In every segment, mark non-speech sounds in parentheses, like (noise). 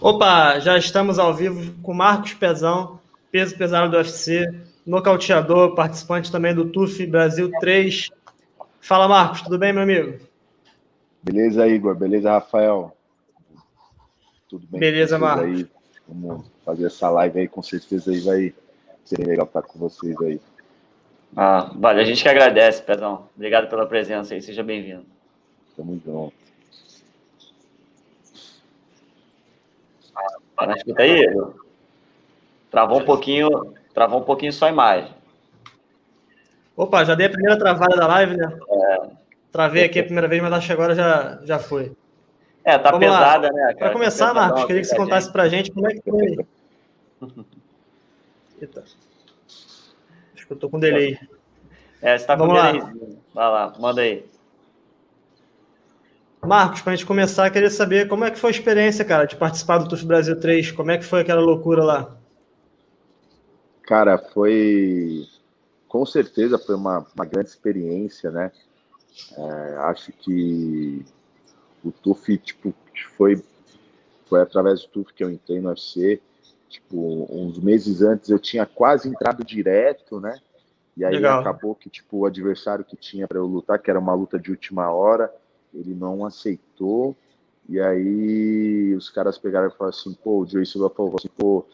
Opa, já estamos ao vivo com Marcos Pezão, peso pesado do UFC, nocauteador, participante também do TUF Brasil 3. Fala, Marcos, tudo bem, meu amigo? Beleza, Igor? Beleza, Rafael? Tudo bem? Beleza, Marcos. Aí? Vamos fazer essa live aí, com certeza aí vai ser legal estar com vocês aí. Ah, vale, a gente que agradece, Pezão. Obrigado pela presença aí, seja bem-vindo. Tamo junto. Para escuta aí? Travou um pouquinho, travou um pouquinho só a imagem. Opa, já dei a primeira travada da live, né? É. Travei aqui a primeira vez, mas acho que agora já, já foi. É, tá Vamos pesada, lá. né? Para começar, Marcos, queria que você contasse pra gente como é que foi. (laughs) Eita. Acho que eu tô com delay. É, você tá Vamos com delay. Vai lá, manda aí. Marcos, para a gente começar, queria saber como é que foi a experiência, cara, de participar do TUF Brasil 3. Como é que foi aquela loucura lá? Cara, foi. Com certeza foi uma, uma grande experiência, né? É, acho que o TUF, tipo, foi, foi através do TUF que eu entrei no UFC. Tipo, uns meses antes eu tinha quase entrado direto, né? E aí Legal. acabou que, tipo, o adversário que tinha para eu lutar, que era uma luta de última hora, ele não aceitou. E aí os caras pegaram e falaram assim, pô, o Joey Silva falou assim, pô,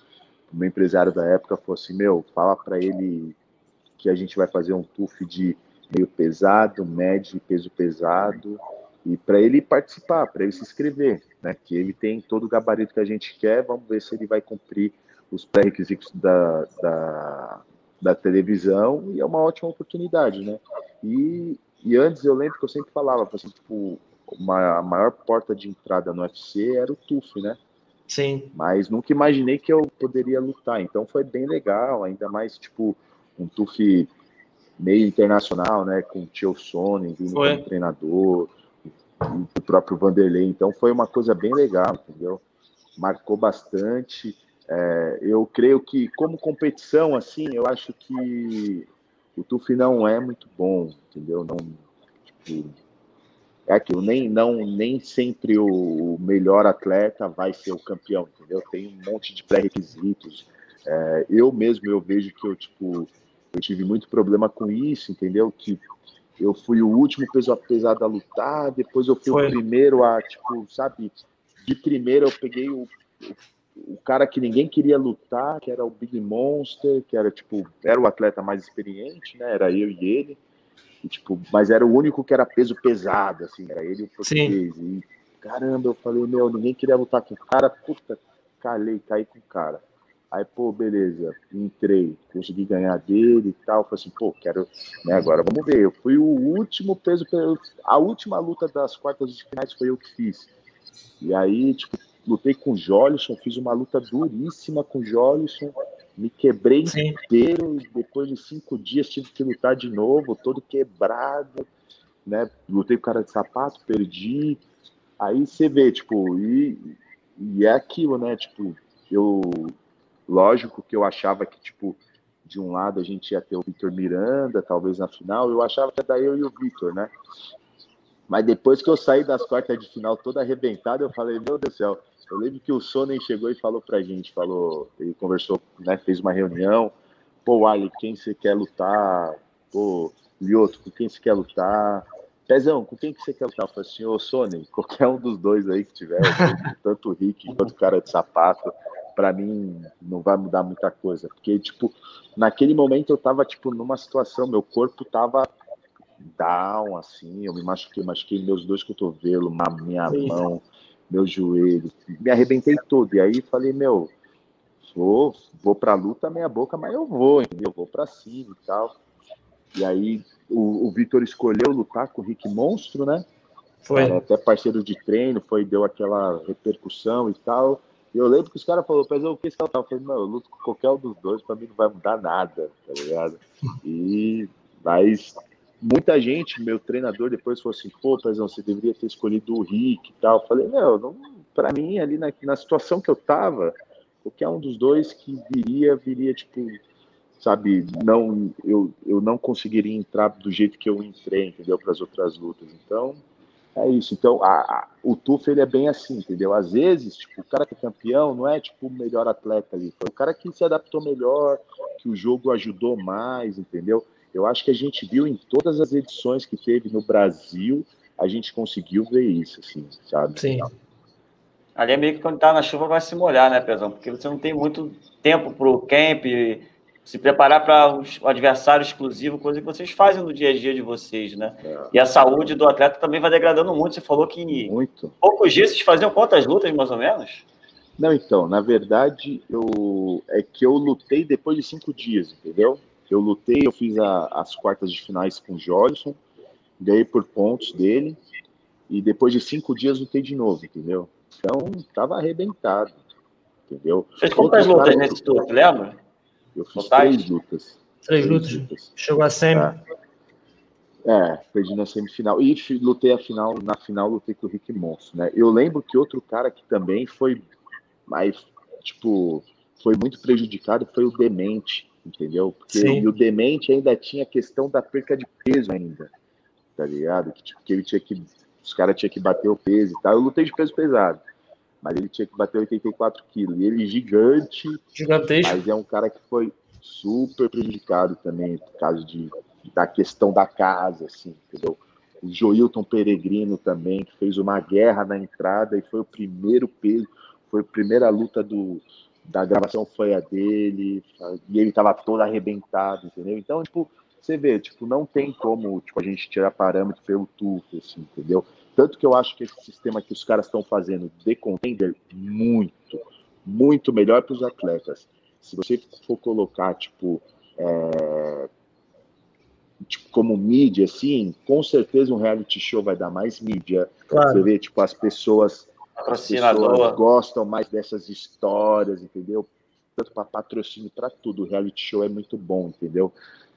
o meu empresário da época falou assim, meu, fala para ele que a gente vai fazer um TUF de meio pesado, médio e peso pesado, e para ele participar, para ele se inscrever, né? Que ele tem todo o gabarito que a gente quer, vamos ver se ele vai cumprir os pré-requisitos da, da, da televisão, e é uma ótima oportunidade, né? E e antes eu lembro que eu sempre falava, assim, tipo, uma, a maior porta de entrada no UFC era o TUF, né? Sim. Mas nunca imaginei que eu poderia lutar. Então foi bem legal, ainda mais, tipo, um TUF meio internacional, né? Com o Tio Sony, vindo como treinador, o próprio Vanderlei. Então foi uma coisa bem legal, entendeu? Marcou bastante. É, eu creio que, como competição, assim, eu acho que o TUF não é muito bom, entendeu? Não, tipo, é aquilo, nem, não, nem sempre o melhor atleta vai ser o campeão, entendeu? Tem um monte de pré-requisitos. É, eu mesmo, eu vejo que eu, tipo, eu tive muito problema com isso, entendeu? Que eu fui o último peso pesado a lutar, depois eu fui Foi. o primeiro a, tipo, sabe, de primeiro eu peguei o, o o cara que ninguém queria lutar, que era o Big Monster, que era tipo, era o atleta mais experiente, né? Era eu e ele. E, tipo, mas era o único que era peso pesado, assim, era ele e o português. E caramba, eu falei, meu, ninguém queria lutar com o cara, puta, calei, caí com o cara. Aí, pô, beleza, entrei, consegui ganhar dele e tal. Falei assim, pô, quero, né, agora vamos ver. Eu fui o último peso, a última luta das quartas de finais foi eu que fiz. E aí, tipo, lutei com o Jolison, fiz uma luta duríssima com o Jolison, me quebrei Sim. inteiro, e depois de cinco dias tive que lutar de novo, todo quebrado, né? Lutei com cara de sapato, perdi. Aí você vê, tipo, e, e é aquilo, né? Tipo, eu. Lógico que eu achava que, tipo, de um lado a gente ia ter o Vitor Miranda, talvez na final, eu achava que dar eu e o Vitor, né? Mas depois que eu saí das quartas de final toda arrebentada, eu falei, meu Deus do céu, eu lembro que o Sonnen chegou e falou pra gente, falou, ele conversou, né, fez uma reunião, pô, Ali, quem você quer lutar? Pô, Lioto, com quem você quer lutar? Pezão, com quem que você quer lutar? Eu falei assim, ô Sonnen, qualquer um dos dois aí que tiver, tanto o Rick quanto o cara de sapato, para mim não vai mudar muita coisa, porque, tipo, naquele momento eu tava, tipo, numa situação, meu corpo tava down, assim, eu me machuquei, machuquei meus dois cotovelos, minha mão, meu joelho, me arrebentei todo. E aí falei, meu, vou, vou pra luta meia boca, mas eu vou, entendeu? Vou pra cima e tal. E aí o, o Vitor escolheu lutar com o Rick Monstro, né? Foi. Era até parceiro de treino, foi, deu aquela repercussão e tal. E eu lembro que os caras falaram, mas o que tava? Eu falei, não, eu luto com qualquer um dos dois, pra mim não vai mudar nada, tá ligado? E mas muita gente, meu treinador depois falou assim, pô, Pezão, você deveria ter escolhido o Rick e tal. Eu falei, meu, não, para mim, ali na, na situação que eu tava, qualquer um dos dois que viria, viria, tipo, sabe, não, eu, eu não conseguiria entrar do jeito que eu entrei, entendeu, para as outras lutas. Então, É isso. Então, a, a, o TUF ele é bem assim, entendeu? Às vezes, tipo, o cara que é campeão não é tipo o melhor atleta ali, foi o cara que se adaptou melhor, que o jogo ajudou mais, entendeu? Eu acho que a gente viu em todas as edições que teve no Brasil, a gente conseguiu ver isso, assim, sabe? Sim. Ali é meio que quando tá na chuva vai se molhar, né, Pezão? Porque você não tem muito tempo pro camp, se preparar para o adversário exclusivo, coisa que vocês fazem no dia a dia de vocês, né? É. E a saúde do atleta também vai degradando muito. Você falou que em muito. poucos dias vocês faziam quantas lutas, mais ou menos? Não, então, na verdade, eu é que eu lutei depois de cinco dias, entendeu? Eu lutei, eu fiz a, as quartas de finais com o Jorson, ganhei por pontos dele, e depois de cinco dias lutei de novo, entendeu? Então, tava arrebentado, entendeu? Vocês quantas lutas nesse turno, lembra? Eu fiz Totais? três lutas. Três, lutas. lutas. Chegou a semi. É. é, perdi na semifinal. E lutei a final, na final lutei com o Rick Monstro, né? Eu lembro que outro cara que também foi mais, tipo, foi muito prejudicado foi o Demente, entendeu? Porque o Demente ainda tinha a questão da perca de peso ainda, tá ligado? Que, tipo, que ele tinha que, os caras tinham que bater o peso e tal. Eu lutei de peso pesado mas ele tinha que bater 84 quilos. E ele gigante, Gigantesco. mas é um cara que foi super prejudicado também por causa de, da questão da casa, assim, entendeu? O Joilton Peregrino também, que fez uma guerra na entrada e foi o primeiro peso, foi a primeira luta do, da gravação foi a dele, e ele tava todo arrebentado, entendeu? Então, tipo, você vê, tipo, não tem como tipo, a gente tirar parâmetro pelo tufo, assim, entendeu? Tanto que eu acho que esse sistema que os caras estão fazendo de contender muito, muito melhor para os atletas. Se você for colocar, tipo, é, tipo, como mídia, assim, com certeza um reality show vai dar mais mídia. Claro. Você vê, tipo, as pessoas, as pessoas gostam mais dessas histórias, entendeu? Tanto para patrocínio, para tudo. O reality show é muito bom, entendeu?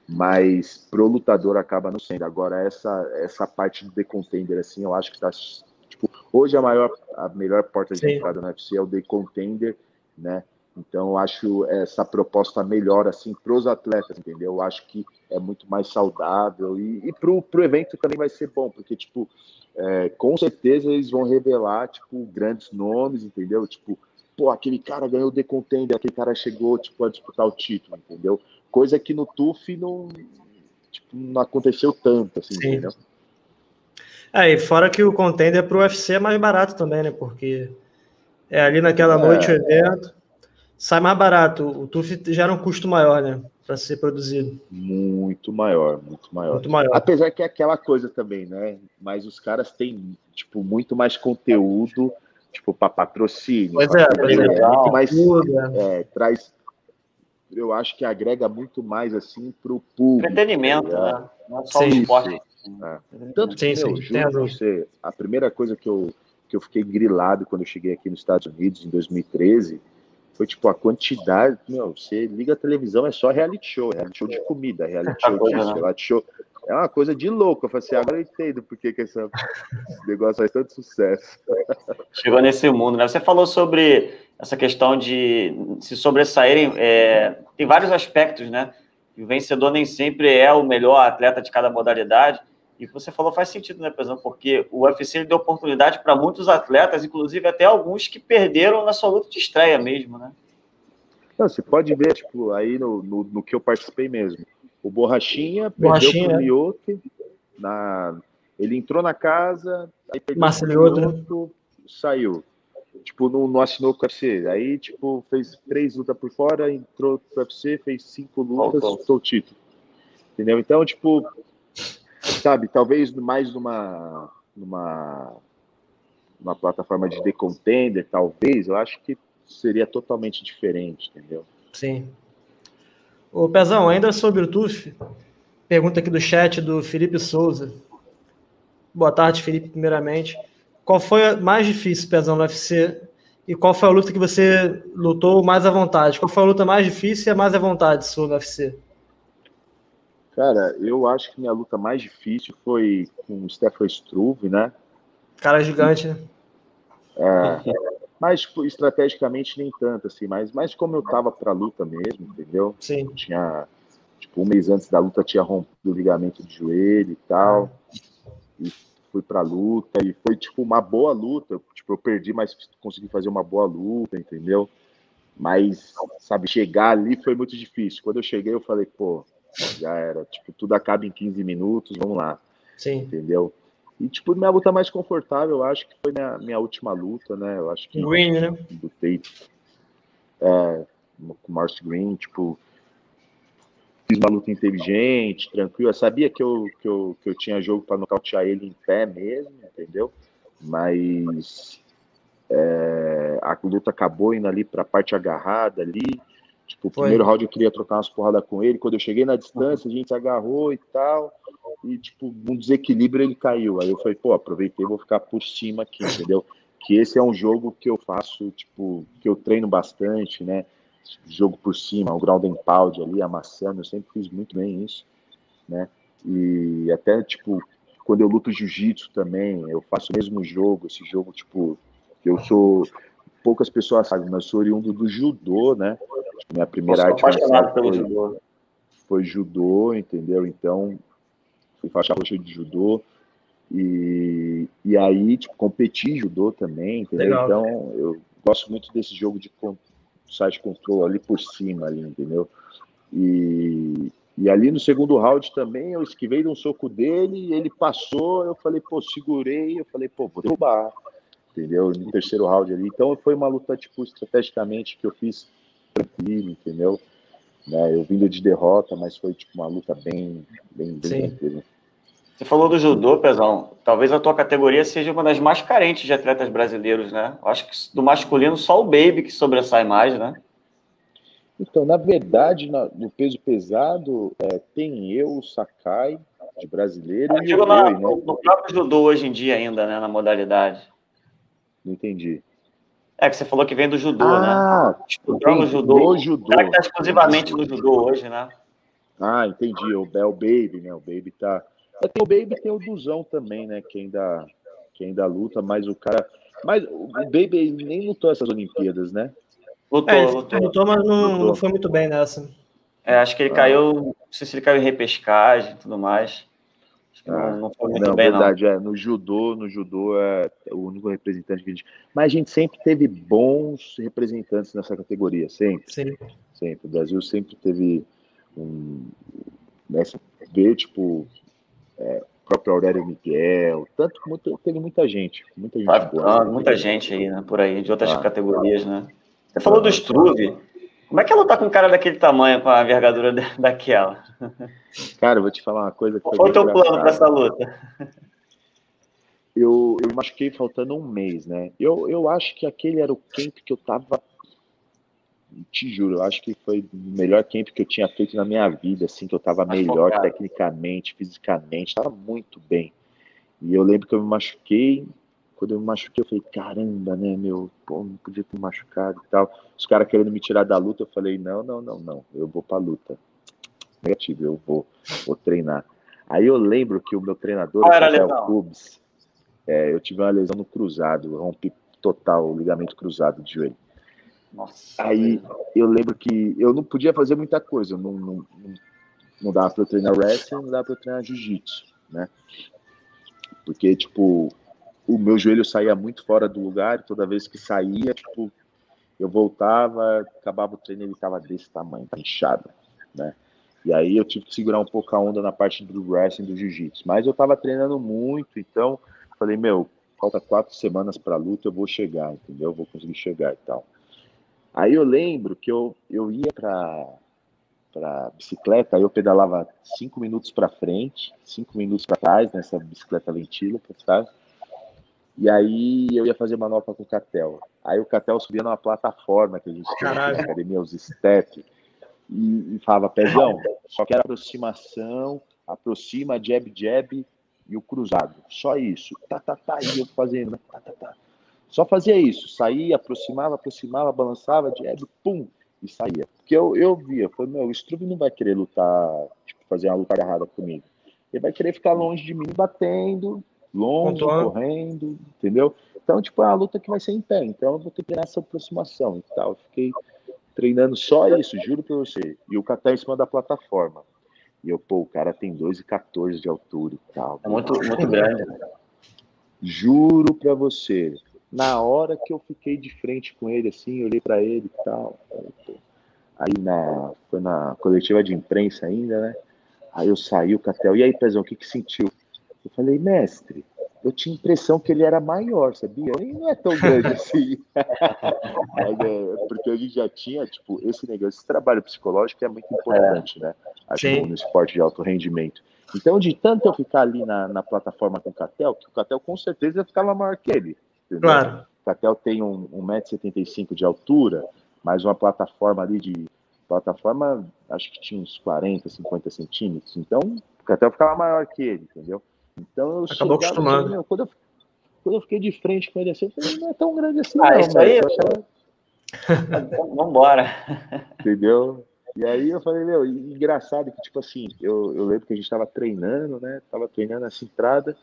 mas pro lutador acaba não sendo. Agora, essa, essa parte do The Contender, assim, eu acho que tá. Tipo, hoje a maior, a melhor porta de Sim. entrada no UFC é o The Contender, né? Então, eu acho essa proposta melhor, assim, pros atletas, entendeu? Eu acho que é muito mais saudável e, e pro, pro evento também vai ser bom, porque, tipo, é, com certeza eles vão revelar, tipo, grandes nomes, entendeu? Tipo, pô, aquele cara ganhou o The Contender, aquele cara chegou, tipo, a disputar o título, entendeu? Coisa que no TUF não, tipo, não aconteceu tanto, assim, Sim. entendeu? É, e fora que o contender pro UFC é mais barato também, né? Porque é ali naquela é. noite o evento, sai mais barato. O TUF gera um custo maior, né? Para ser produzido. Muito maior, muito maior. Muito maior. Apesar que é aquela coisa também, né? Mas os caras têm, tipo, muito mais conteúdo, tipo, para patrocínio. Pois é, pois é. Muito mais, é, traz, eu acho que agrega muito mais assim para o público. Entretenimento, tá né? Não é só sim, o esporte. É. Tanto que, sim, meu, sim, juro você, a primeira coisa que eu, que eu fiquei grilado quando eu cheguei aqui nos Estados Unidos em 2013 foi tipo a quantidade. Meu, você liga a televisão, é só reality show, reality show de comida, reality show disso, né? reality show. É uma coisa de louco. Eu falei assim, agora eu entendo por que, que esse negócio faz tanto sucesso. Chegou nesse mundo, né? Você falou sobre essa questão de se sobressaírem, é, tem vários aspectos, né? O vencedor nem sempre é o melhor atleta de cada modalidade. E o que você falou faz sentido, né, Pesão? Porque o UFC deu oportunidade para muitos atletas, inclusive até alguns que perderam na sua luta de estreia mesmo, né? Não, você pode ver, tipo, aí no, no, no que eu participei mesmo. O Borrachinha, Borrachinha perdeu pro Mioto, na... ele entrou na casa, aí perdeu Marcelo Mioto, saiu tipo, não, não assinou com o UFC. Aí, tipo, fez três lutas por fora, entrou pro UFC, fez cinco lutas, soltou o título. Entendeu? Então, tipo, sabe, talvez mais numa, numa, numa plataforma de Contender, talvez, eu acho que seria totalmente diferente, entendeu? Sim. Ô, Pezão, ainda sobre o TUF, pergunta aqui do chat do Felipe Souza. Boa tarde, Felipe, primeiramente. Qual foi mais difícil, Pezão, no UFC? E qual foi a luta que você lutou mais à vontade? Qual foi a luta mais difícil e a mais à vontade sua no UFC? Cara, eu acho que minha luta mais difícil foi com o Stefan Struve, né? Cara gigante, né? É, mas tipo, estrategicamente nem tanto, assim, mas, mas como eu tava pra luta mesmo, entendeu? Sim. Tinha, tipo, um mês antes da luta tinha rompido o ligamento de joelho e tal. E fui pra luta e foi, tipo, uma boa luta. Tipo, eu perdi, mas consegui fazer uma boa luta, entendeu? Mas, sabe, chegar ali foi muito difícil. Quando eu cheguei, eu falei, pô, já era. Tipo, tudo acaba em 15 minutos, vamos lá. Sim. Entendeu? E, tipo, minha luta mais confortável, eu acho que foi minha, minha última luta, né? Eu acho que. Green, né? Lutei é, com o Green, tipo. Fiz uma luta inteligente, tranquila. Sabia que eu, que eu, que eu tinha jogo para nocautear ele em pé mesmo, entendeu? Mas é, a luta acabou indo ali para a parte agarrada ali. Tipo, o Foi. primeiro round eu queria trocar umas porradas com ele. Quando eu cheguei na distância, a gente se agarrou e tal. E, tipo, um desequilíbrio ele caiu. Aí eu falei, pô, aproveitei vou ficar por cima aqui, entendeu? Que esse é um jogo que eu faço, tipo, que eu treino bastante, né? Jogo por cima, o ground and pound ali, amassando. Eu sempre fiz muito bem isso, né? E até, tipo, quando eu luto jiu-jitsu também, eu faço o mesmo jogo, esse jogo, tipo, eu sou. Poucas pessoas sabem, mas sou oriundo do judô, né? Minha primeira arte marcial foi, judô. foi judô, entendeu? Então, fui faixa roxa de judô. E, e aí, tipo, competi judô também, entendeu? Legal. Então, eu gosto muito desse jogo de side control ali por cima, ali, entendeu? E, e ali no segundo round também, eu esquivei de um soco dele, ele passou, eu falei, pô, segurei, eu falei, pô, vou derrubar entendeu? No terceiro round ali. Então foi uma luta, tipo, estrategicamente que eu fiz tranquilo, entendeu? Né? Eu vindo de derrota, mas foi tipo uma luta bem, bem, bem tranquila. Você falou do judô, Pezão. Talvez a tua categoria seja uma das mais carentes de atletas brasileiros, né? Acho que do masculino só o Baby que sobressai mais, né? Então, na verdade, no peso pesado, é, tem eu, o Sakai, de brasileiro. Eu e digo o na, né? no próprio judô hoje em dia ainda, né? Na modalidade. Não entendi. É que você falou que vem do judô, né? ah, né? Estudando judô. No judô. Será que tá exclusivamente no judô hoje, né? Ah, entendi. O, é o Baby, né? O Baby tá. É, o Baby tem o Duzão também, né? Que ainda, que ainda luta, mas o cara. Mas o Baby nem lutou essas Olimpíadas, né? Lutou, é, lutou. lutou, mas não, lutou. não foi muito bem nessa. É, acho que ele ah. caiu. Não sei se ele caiu em repescagem e tudo mais. Ah, não, foi muito não, bem, verdade, não. é. No judô, no judô é o único representante que a gente. Mas a gente sempre teve bons representantes nessa categoria, sempre. Sim. Sempre. O Brasil sempre teve um. Nessa ver, tipo, é, próprio Aurélio Miguel, tanto muito, teve muita gente, muita gente. Ah, boa, muita gente aí, né? Por aí, de outras ah, categorias, né? Você falou do Struve. Como é que ela tá com um cara daquele tamanho, com a envergadura daquela? Cara, eu vou te falar uma coisa. Qual foi o teu plano para essa luta? Eu, eu machuquei faltando um mês, né? Eu, eu acho que aquele era o camp que eu tava. Te juro, eu acho que foi o melhor camp que eu tinha feito na minha vida, assim, que eu tava Mais melhor focado. tecnicamente, fisicamente, tava muito bem. E eu lembro que eu me machuquei, quando eu me machuquei, eu falei, caramba, né, meu, pô, não podia ter machucado e tal. Os caras querendo me tirar da luta, eu falei, não, não, não, não, eu vou pra luta. Negativo, eu vou, vou treinar. Aí eu lembro que o meu treinador, Qual era? Cubes, é, eu tive uma lesão no cruzado, rompi total o ligamento cruzado de joelho. Nossa, Aí eu lembro que eu não podia fazer muita coisa, não, não, não, não dava para eu treinar wrestling, não dava para eu treinar jiu-jitsu, né? Porque, tipo, o meu joelho saía muito fora do lugar, toda vez que saía, tipo, eu voltava, acabava o treino, ele estava desse tamanho, tá inchado, né? E aí eu tive que segurar um pouco a onda na parte do wrestling do jiu-jitsu. Mas eu estava treinando muito, então falei, meu, falta quatro semanas para a luta, eu vou chegar, entendeu? Eu vou conseguir chegar e tal. Aí eu lembro que eu, eu ia para para bicicleta, aí eu pedalava cinco minutos para frente, cinco minutos para trás nessa bicicleta para trás e aí eu ia fazer manopla com o Catel. Aí o Catel subia numa plataforma que a gente tinha na academia, os step, e, e falava, pezão, só que era aproximação, aproxima, jab, jab e o cruzado. Só isso. Tá, tá, tá, e eu fazendo, né? Tá, tá, tá. Só fazia isso. Saía, aproximava, aproximava, balançava, jab, pum, e saía. Porque eu, eu via, foi, meu, o Struve não vai querer lutar, tipo, fazer uma luta agarrada comigo. Ele vai querer ficar longe de mim, batendo, longe, correndo, entendeu? Então, tipo, é uma luta que vai ser em pé, então eu vou ter que ter essa aproximação e tal. fiquei treinando só isso, juro pra você. E o Catar em cima da plataforma. E eu, pô, o cara tem 2,14 de altura e tal. É muito, muito grande. Juro pra você, na hora que eu fiquei de frente com ele, assim, olhei para ele e tal. Aí na, foi na coletiva de imprensa ainda, né? Aí eu saí o Catel. E aí, Pezão, o que que sentiu? Falei, mestre, eu tinha impressão que ele era maior, sabia? Ele não é tão grande (laughs) assim. (laughs) Mas, é, porque a gente já tinha, tipo, esse negócio, esse trabalho psicológico é muito importante, né? Acho no esporte de alto rendimento. Então, de tanto eu ficar ali na, na plataforma com o Catel, que o Catel com certeza ficava maior que ele. Entendeu? Claro. O Catel tem um, 1,75m de altura, mais uma plataforma ali de. Plataforma, acho que tinha uns 40, 50 centímetros. Então, o Catel ficava maior que ele, entendeu? Então eu Acabou acostumando. Meu, quando, eu, quando eu fiquei de frente com ele assim, eu falei, não é tão grande assim, ah, não. Isso aí. (laughs) Vambora. (laughs) Entendeu? E aí eu falei, meu, engraçado que, tipo assim, eu, eu lembro que a gente tava treinando, né? Tava treinando essa entrada.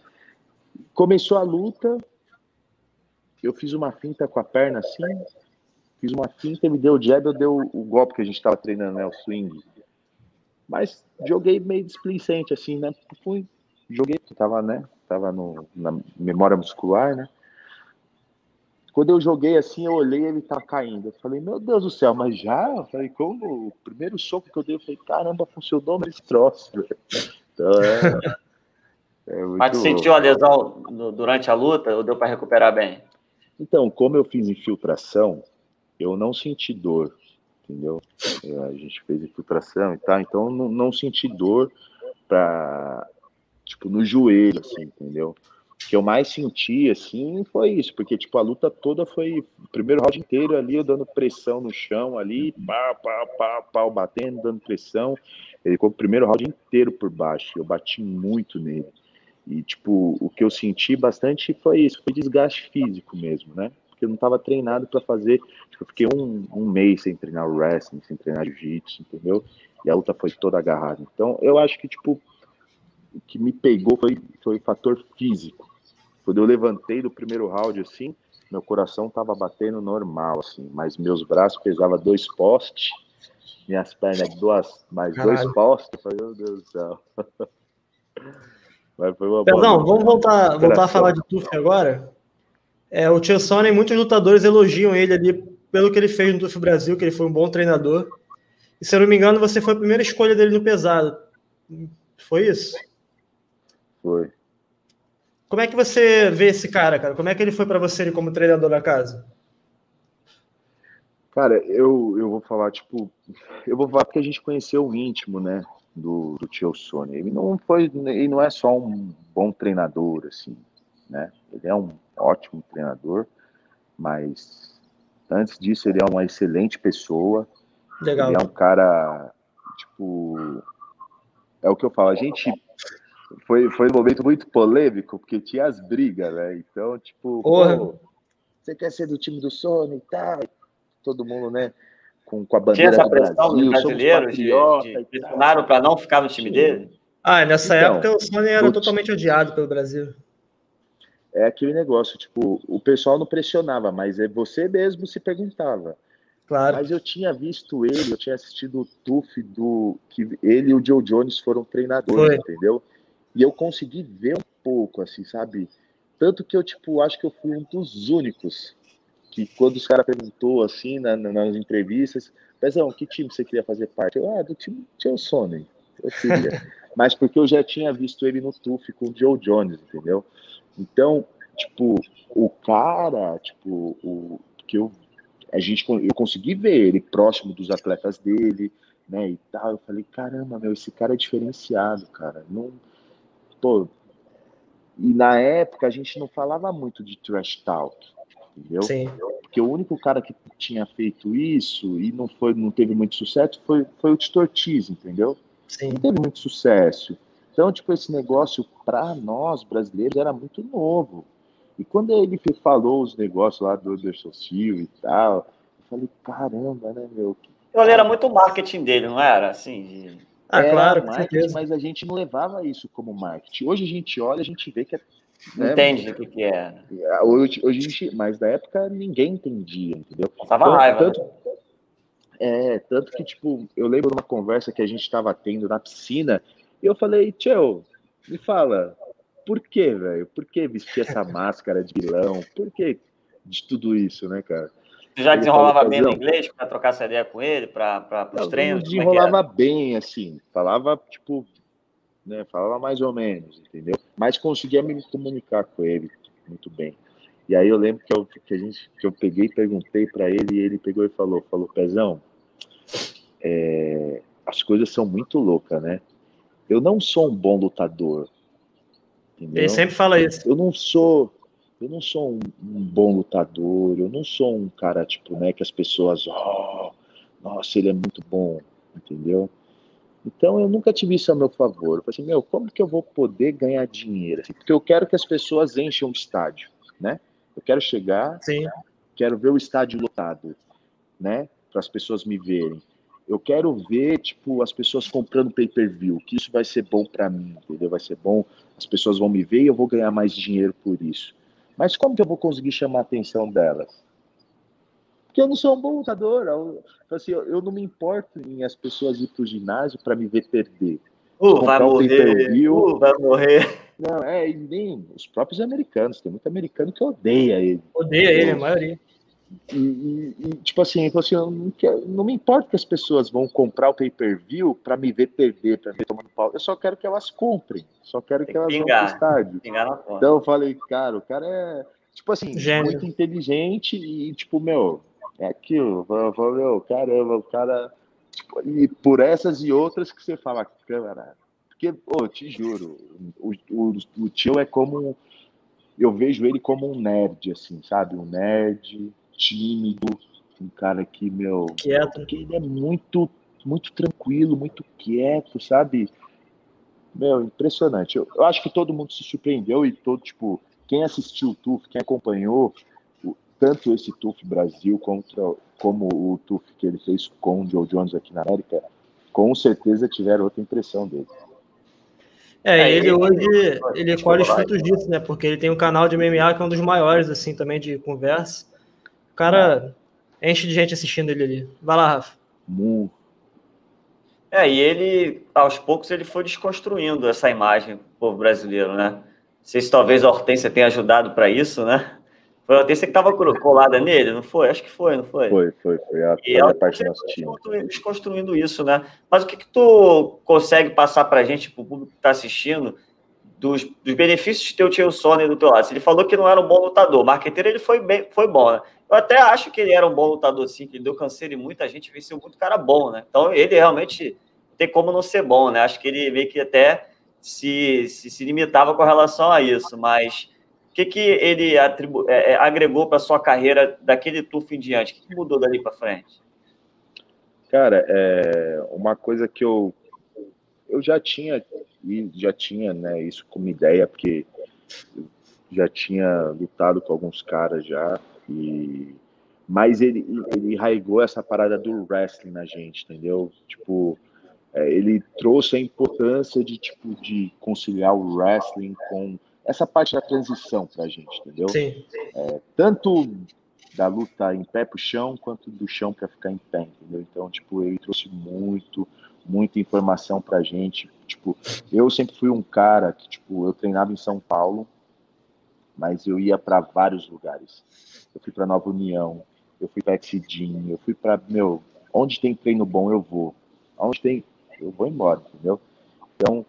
Começou a luta, eu fiz uma finta com a perna assim, fiz uma finta, me deu o jab, eu deu o golpe que a gente tava treinando, né? O swing. Mas joguei meio displicente, assim, né? Fui, joguei, tava, né? Tava no, na memória muscular, né? Quando eu joguei assim, eu olhei ele tá caindo. Eu falei, meu Deus do céu, mas já? Eu falei, como? O primeiro soco que eu dei, eu falei, caramba, funcionou, mas troço. Então é. é (laughs) mas sentiu a lesão durante a luta ou deu para recuperar bem? Então, como eu fiz infiltração, eu não senti dor, entendeu? É, a gente fez infiltração e tal, então não, não senti dor para tipo no joelho, assim, entendeu? O que eu mais senti, assim, foi isso, porque, tipo, a luta toda foi o primeiro round inteiro ali, eu dando pressão no chão ali, pá, pá, pá, pau, batendo, dando pressão. Ele ficou o primeiro round inteiro por baixo, eu bati muito nele. E, tipo, o que eu senti bastante foi isso, foi desgaste físico mesmo, né? Porque eu não estava treinado para fazer. Tipo, eu fiquei um, um mês sem treinar wrestling, sem treinar jiu-jitsu, entendeu? E a luta foi toda agarrada. Então, eu acho que, tipo, o que me pegou foi, foi fator físico. Quando eu levantei do primeiro round, assim, meu coração tava batendo normal, assim, mas meus braços pesavam dois postes, minhas pernas duas, mais Caralho. dois postes. Eu falei, meu Deus do céu. (laughs) mas foi uma Perdão, boa, vamos voltar, voltar a falar de Tuf agora. É, o Tio Sony, muitos lutadores elogiam ele ali pelo que ele fez no Tuf Brasil, que ele foi um bom treinador. E se eu não me engano, você foi a primeira escolha dele no pesado. Foi isso? Foi. Como é que você vê esse cara, cara? Como é que ele foi para você como treinador da casa? Cara, eu, eu vou falar, tipo, eu vou falar porque a gente conheceu o íntimo, né, do, do tio Sony. Ele não foi, ele não é só um bom treinador, assim, né? Ele é um ótimo treinador, mas antes disso ele é uma excelente pessoa. Legal. Ele é um cara, tipo, é o que eu falo, a gente foi, foi um momento muito polêmico, porque tinha as brigas, né? Então, tipo, pô, você quer ser do time do Sony e tal? Todo mundo, né? Com, com a bandeira tinha essa pressão do Brasil, brasileiros de, de pressionaram para não ficar no time Sim. dele? Ah, nessa então, época o Sony era totalmente odiado pelo Brasil. É aquele negócio, tipo, o pessoal não pressionava, mas é você mesmo se perguntava. Claro. Mas eu tinha visto ele, eu tinha assistido o TUF do que ele e o Joe Jones foram treinadores, Foi. entendeu? E eu consegui ver um pouco, assim, sabe? Tanto que eu, tipo, acho que eu fui um dos únicos que quando os caras perguntou, assim, na, nas entrevistas, Pezão, que time você queria fazer parte? Eu, ah, do time Sony. Eu queria. (laughs) Mas porque eu já tinha visto ele no TUF com o Joe Jones, entendeu? Então, tipo, o cara, tipo, o que eu a gente eu consegui ver ele próximo dos atletas dele, né, e tal. Eu falei, caramba, meu, esse cara é diferenciado, cara. Não Pô, e na época a gente não falava muito de trash talk, entendeu? Sim. Porque o único cara que tinha feito isso e não foi, não teve muito sucesso foi, foi o Tito Ortiz, entendeu? Sim. Não teve muito sucesso. Então, tipo, esse negócio para nós brasileiros era muito novo. E quando ele falou os negócios lá do Anderson Silva e tal, eu falei, caramba, né, meu? Ele era muito marketing dele, não era? Assim, de ah, era claro, marketing, mas a gente não levava isso como marketing. Hoje a gente olha, a gente vê que é. Né, Entende o que, que é. Hoje, hoje a gente, mas na época ninguém entendia, entendeu? Passava então, raiva. Tanto, né? É, tanto que, tipo, eu lembro de uma conversa que a gente estava tendo na piscina, e eu falei, tio, me fala, por que, velho? Por que vestir essa máscara de vilão? Por que de tudo isso, né, cara? Você já desenrolava bem no inglês para trocar essa ideia com ele, para os treinos? Eu desenrolava é bem, assim, falava, tipo, né, falava mais ou menos, entendeu? Mas conseguia me comunicar com ele muito bem. E aí eu lembro que eu, que a gente, que eu peguei e perguntei para ele, e ele pegou e falou, falou, Pezão, é, as coisas são muito loucas, né? Eu não sou um bom lutador. Entendeu? Ele sempre fala isso. Eu não sou, eu não sou um, um, bom lutador, eu não sou um cara, tipo, né, que as pessoas, oh, nossa, ele é muito bom, entendeu? Então eu nunca tive isso a meu favor. Eu falei assim, meu, como que eu vou poder ganhar dinheiro? Porque eu quero que as pessoas encham o estádio, né? Eu quero chegar, Sim. quero ver o estádio lotado, né? Para as pessoas me verem. Eu quero ver, tipo, as pessoas comprando pay-per-view, que isso vai ser bom para mim, entendeu? Vai ser bom, as pessoas vão me ver e eu vou ganhar mais dinheiro por isso. Mas como que eu vou conseguir chamar a atenção delas? Porque eu não sou um bom lutador. Eu, assim, eu, não me importo em as pessoas ir pro ginásio para me ver perder. Uh, vai morrer. Uh, vai morrer. Não, é, e nem os próprios americanos. Tem muito americano que odeia ele. Odeia ele, a maioria. E, e, e, tipo assim, assim eu não, quero, não, me importa que as pessoas vão comprar o pay-per-view para me ver perder, para me ver tomando pau. Eu só quero que elas comprem. Só quero que elas pingar, vão pro estádio. Então eu falei, cara, o cara é, tipo assim, Gênio. muito inteligente e, tipo, meu, é aquilo. Eu falei, meu, caramba, o cara. Tipo, e por essas e outras que você fala, cara. Porque, oh, te juro, o, o, o tio é como. Eu vejo ele como um nerd, assim, sabe? Um nerd tímido, um cara que, meu. Quieto. Porque ele é muito, muito tranquilo, muito quieto, sabe? Meu, impressionante. Eu, eu acho que todo mundo se surpreendeu e todo, tipo, quem assistiu o TUF, quem acompanhou, tanto esse TUF Brasil contra, como o TUF que ele fez com o Joe Jones aqui na América, com certeza tiveram outra impressão dele. É, é ele, ele hoje ele colhe os frutos disso, né? Porque ele tem um canal de MMA que é um dos maiores, assim, também de conversa. O cara enche de gente assistindo ele ali. Vai lá, Rafa. É, e ele, aos poucos, ele foi desconstruindo essa imagem do povo brasileiro, né? Não sei se talvez a Hortência tenha ajudado para isso, né? Foi a Hortência que estava colada nele, não foi? Acho que foi, não foi? Foi, foi, foi a, e a parte do nosso time. Desconstruindo isso, né? Mas o que, que tu consegue passar para a gente, para o público que está assistindo, dos, dos, benefícios de ter o Tio Sony do teu lado? Ele falou que não era um bom lutador, marqueteiro ele foi bem, foi bom, né? Eu até acho que ele era um bom lutador, sim, que ele deu canseiro e muita gente venceu muito cara bom, né? Então ele realmente tem como não ser bom, né? Acho que ele meio que até se, se, se limitava com relação a isso, mas o que, que ele atribu é, é agregou para sua carreira daquele tufo em diante? O que, que mudou dali para frente? Cara, é uma coisa que eu eu já tinha e já tinha, né, isso como ideia, porque já tinha lutado com alguns caras já e mas ele, ele enraigou essa parada do wrestling na gente, entendeu? Tipo, é, ele trouxe a importância de tipo de conciliar o wrestling com essa parte da transição pra gente, entendeu? Sim. É, tanto da luta em pé pro chão, quanto do chão para ficar em pé, entendeu? Então, tipo, ele trouxe muito, muita informação pra gente. Tipo, eu sempre fui um cara que, tipo, eu treinava em São Paulo, mas eu ia para vários lugares. Eu fui para Nova União, eu fui para Exidim, eu fui para, meu, onde tem treino bom eu vou. Onde tem, eu vou embora, entendeu? Então,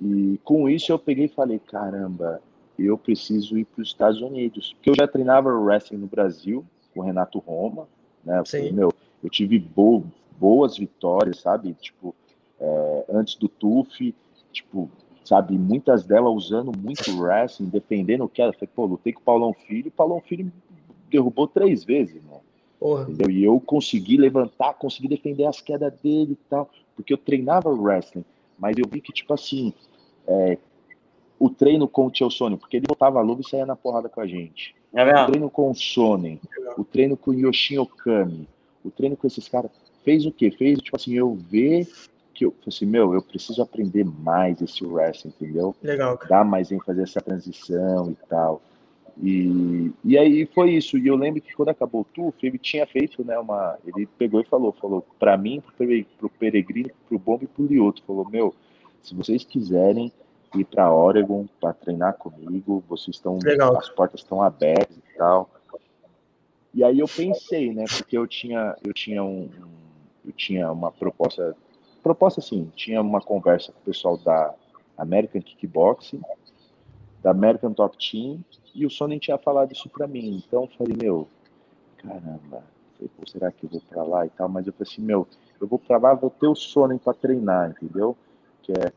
e com isso eu peguei e falei, caramba, eu preciso ir para os Estados Unidos. Porque eu já treinava wrestling no Brasil, com o Renato Roma, né? Eu, falei, meu, eu tive bo boas vitórias, sabe? Tipo, é, antes do TUF, tipo, sabe? Muitas delas usando muito wrestling, defendendo o que ela. Falei, pô, lutei com o Paulão Filho, o Paulão Filho derrubou três vezes, né? E eu consegui levantar, consegui defender as quedas dele e tal, porque eu treinava wrestling, mas eu vi que, tipo assim, é, o treino com o Tio Sônia, porque ele botava a luva e saía na porrada com a gente. É o treino com o Sonnen, o treino com o Yoshin Okami, o treino com esses caras, fez o quê? Fez, tipo assim, eu ver que eu assim, meu, eu preciso aprender mais esse wrestling, entendeu? Legal, cara. Dar mais ênfase a essa transição e tal. E, e aí foi isso. E eu lembro que quando acabou o TUF, ele tinha feito, né, uma. Ele pegou e falou, falou, para mim, pro, Peregrino, pro Bomba e pro Lioto, falou, meu, se vocês quiserem ir para Oregon para treinar comigo. Vocês estão, Legal. as portas estão abertas e tal. E aí eu pensei, né? Porque eu tinha, eu tinha um, eu tinha uma proposta, proposta assim, tinha uma conversa com o pessoal da American Kickboxing, da American Top Team, e o Sony tinha falado isso para mim. Então eu falei, meu, caramba, será que eu vou para lá e tal? Mas eu falei assim, meu, eu vou para lá, vou ter o Sony para treinar, entendeu? Que é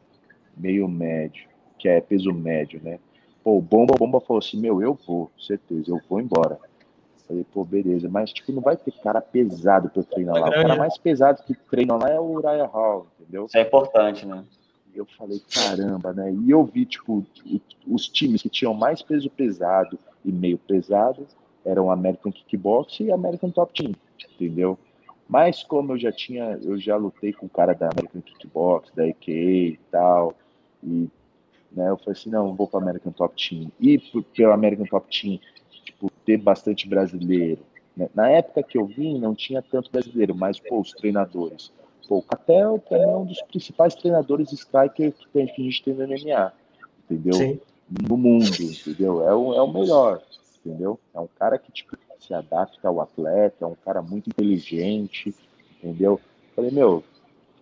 meio médio, que é peso médio, né? Pô, o Bomba, Bomba falou assim, meu, eu vou, certeza, eu vou embora. Falei, pô, beleza, mas tipo, não vai ter cara pesado pra eu treinar lá. O cara mais pesado que treina lá é o Uriah Hall, entendeu? Isso é importante, né? Eu falei, caramba, né? E eu vi, tipo, os times que tinham mais peso pesado e meio pesado eram American Kickbox e American Top Team, entendeu? Mas como eu já tinha, eu já lutei com o cara da American Kickbox, da EKA e tal, e né, eu falei assim, não, vou para American Top Team. E porque o American Top Team ter bastante brasileiro. Né? Na época que eu vim, não tinha tanto brasileiro, mas, pô, os treinadores. Pô, o Catel é um dos principais treinadores striker que, tem, que a gente tem no MMA, entendeu? Sim. No mundo, entendeu? É o, é o melhor, entendeu? É um cara que, tipo, se adapta ao atleta, é um cara muito inteligente, entendeu? Falei, meu,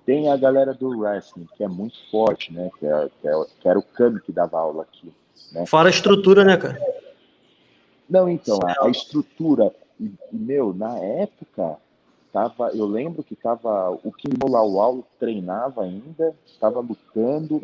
tem a galera do wrestling, que é muito forte, né? Que, é, que, é, que era o Kami que dava aula aqui. Né? Fora a estrutura, né, cara? Não, então, a, a estrutura, e, meu, na época, tava, eu lembro que tava o Kim Molawal treinava ainda, estava lutando.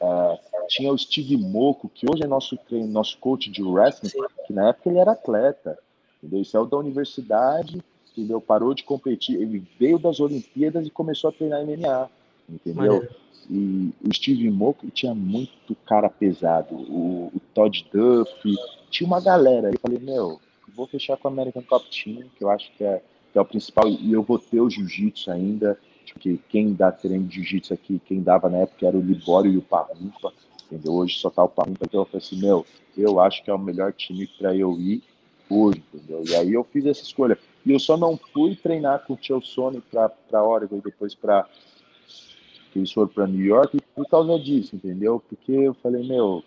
Uh, tinha o Steve Moco, que hoje é nosso treino, nosso coach de wrestling, Sim. que na época ele era atleta. Entendeu? Isso é da universidade, entendeu? Parou de competir, ele veio das Olimpíadas e começou a treinar MMA, entendeu? Maneiro. E o Steve Moco tinha muito cara pesado. O, o Todd Duff, tinha uma galera. Eu falei, meu, vou fechar com o American Top Team, que eu acho que é, que é o principal, e eu vou ter o jiu-jitsu ainda, porque quem dá treino de jiu-jitsu aqui, quem dava na época era o Libório e o Parrumpa, entendeu? Hoje só tá o Parrumpa, então eu falei assim, meu, eu acho que é o melhor time para eu ir hoje, entendeu? E aí eu fiz essa escolha. E eu só não fui treinar com o Tio Sony para Oregon e depois para eles foram para New York por causa disso, entendeu? Porque eu falei, meu,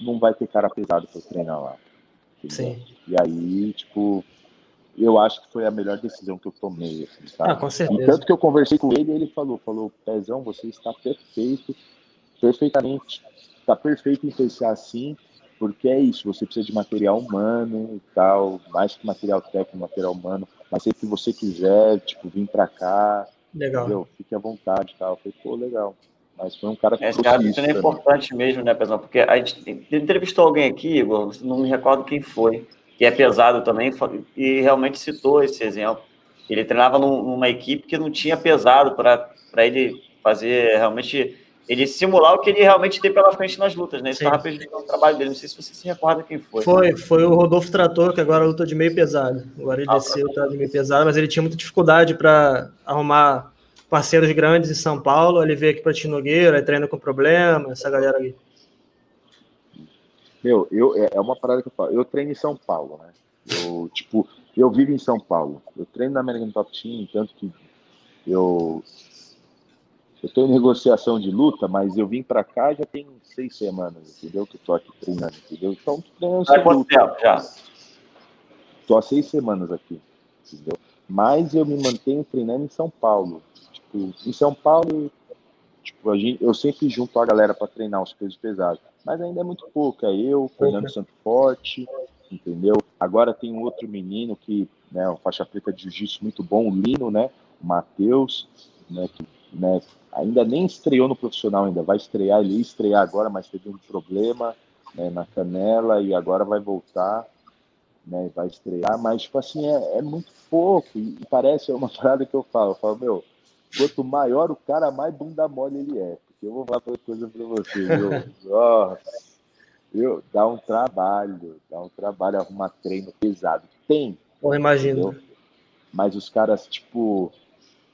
não vai ter cara pesado para treinar lá. Sim. E aí, tipo, eu acho que foi a melhor decisão que eu tomei. Assim? Ah, com certeza. E tanto que eu conversei com ele, ele falou, falou, Pezão, você está perfeito, perfeitamente, está perfeito em pensar assim, porque é isso, você precisa de material humano e tal, mais que material técnico, material humano, mas sempre que você quiser, tipo, vir para cá, legal. Entendeu? fique à vontade e tal. Eu falei, pô, legal. Mas foi um cara que. Esse cara, isso é importante mesmo, né, Pesão? Porque a gente entrevistou alguém aqui, Igor, não me recordo quem foi, que é pesado também, e realmente citou esse exemplo. Ele treinava numa equipe que não tinha pesado para ele fazer realmente. Ele simular o que ele realmente tem pela frente nas lutas, né? Isso estava prejudicando o trabalho dele. Não sei se você se recorda quem foi. Foi, foi o Rodolfo Trator, que agora luta de meio pesado. Agora ele ah, desceu, tá de meio pesado, mas ele tinha muita dificuldade para arrumar parceiros grandes em São Paulo, ele veio aqui para Tinogueira, aí treina com problema, essa galera ali. Meu, eu, é, é uma parada que eu falo. Eu treino em São Paulo, né? Eu, tipo, eu vivo em São Paulo. Eu treino na American Top Team, tanto que eu eu estou em negociação de luta, mas eu vim para cá já tem seis semanas, entendeu? Que eu tô aqui treinando, entendeu? Então, tô treinando sem quanto tempo já? Tô há seis semanas aqui, entendeu? Mas eu me mantenho treinando em São Paulo. Tipo, em São Paulo, tipo, a gente, eu sempre junto a galera para treinar os pesos pesados, mas ainda é muito pouco. É eu, Fernando uhum. Santo Forte, entendeu? Agora tem um outro menino que, né, uma faixa preta de jiu-jitsu muito bom, o Lino, né? O Matheus, né, que né, ainda nem estreou no profissional ainda, vai estrear, ele ia estrear agora, mas teve um problema né, na canela e agora vai voltar, né, vai estrear, mas tipo assim, é, é muito pouco, e, e parece uma (laughs) parada que eu falo, eu falo, meu, quanto maior o cara, mais bunda mole ele é. Porque eu vou falar outra coisa para você, viu? (laughs) Nossa, eu, dá um trabalho, dá um trabalho arrumar treino pesado. Tem. Eu imagino. Entendeu? Mas os caras, tipo,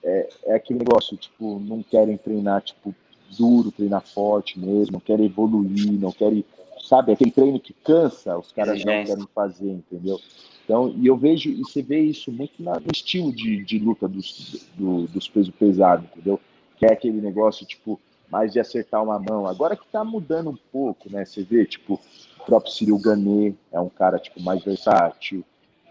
é, é aquele negócio, tipo, não querem treinar, tipo, duro, treinar forte mesmo, não querem evoluir, não querem, sabe, aquele treino que cansa, os caras não querem fazer, entendeu? Então, e eu vejo, e você vê isso muito no estilo de, de luta dos, do, dos pesos pesados, entendeu? Que é aquele negócio, tipo, mais de acertar uma mão. Agora que tá mudando um pouco, né? Você vê, tipo, o próprio Cyril Ganet é um cara, tipo, mais versátil.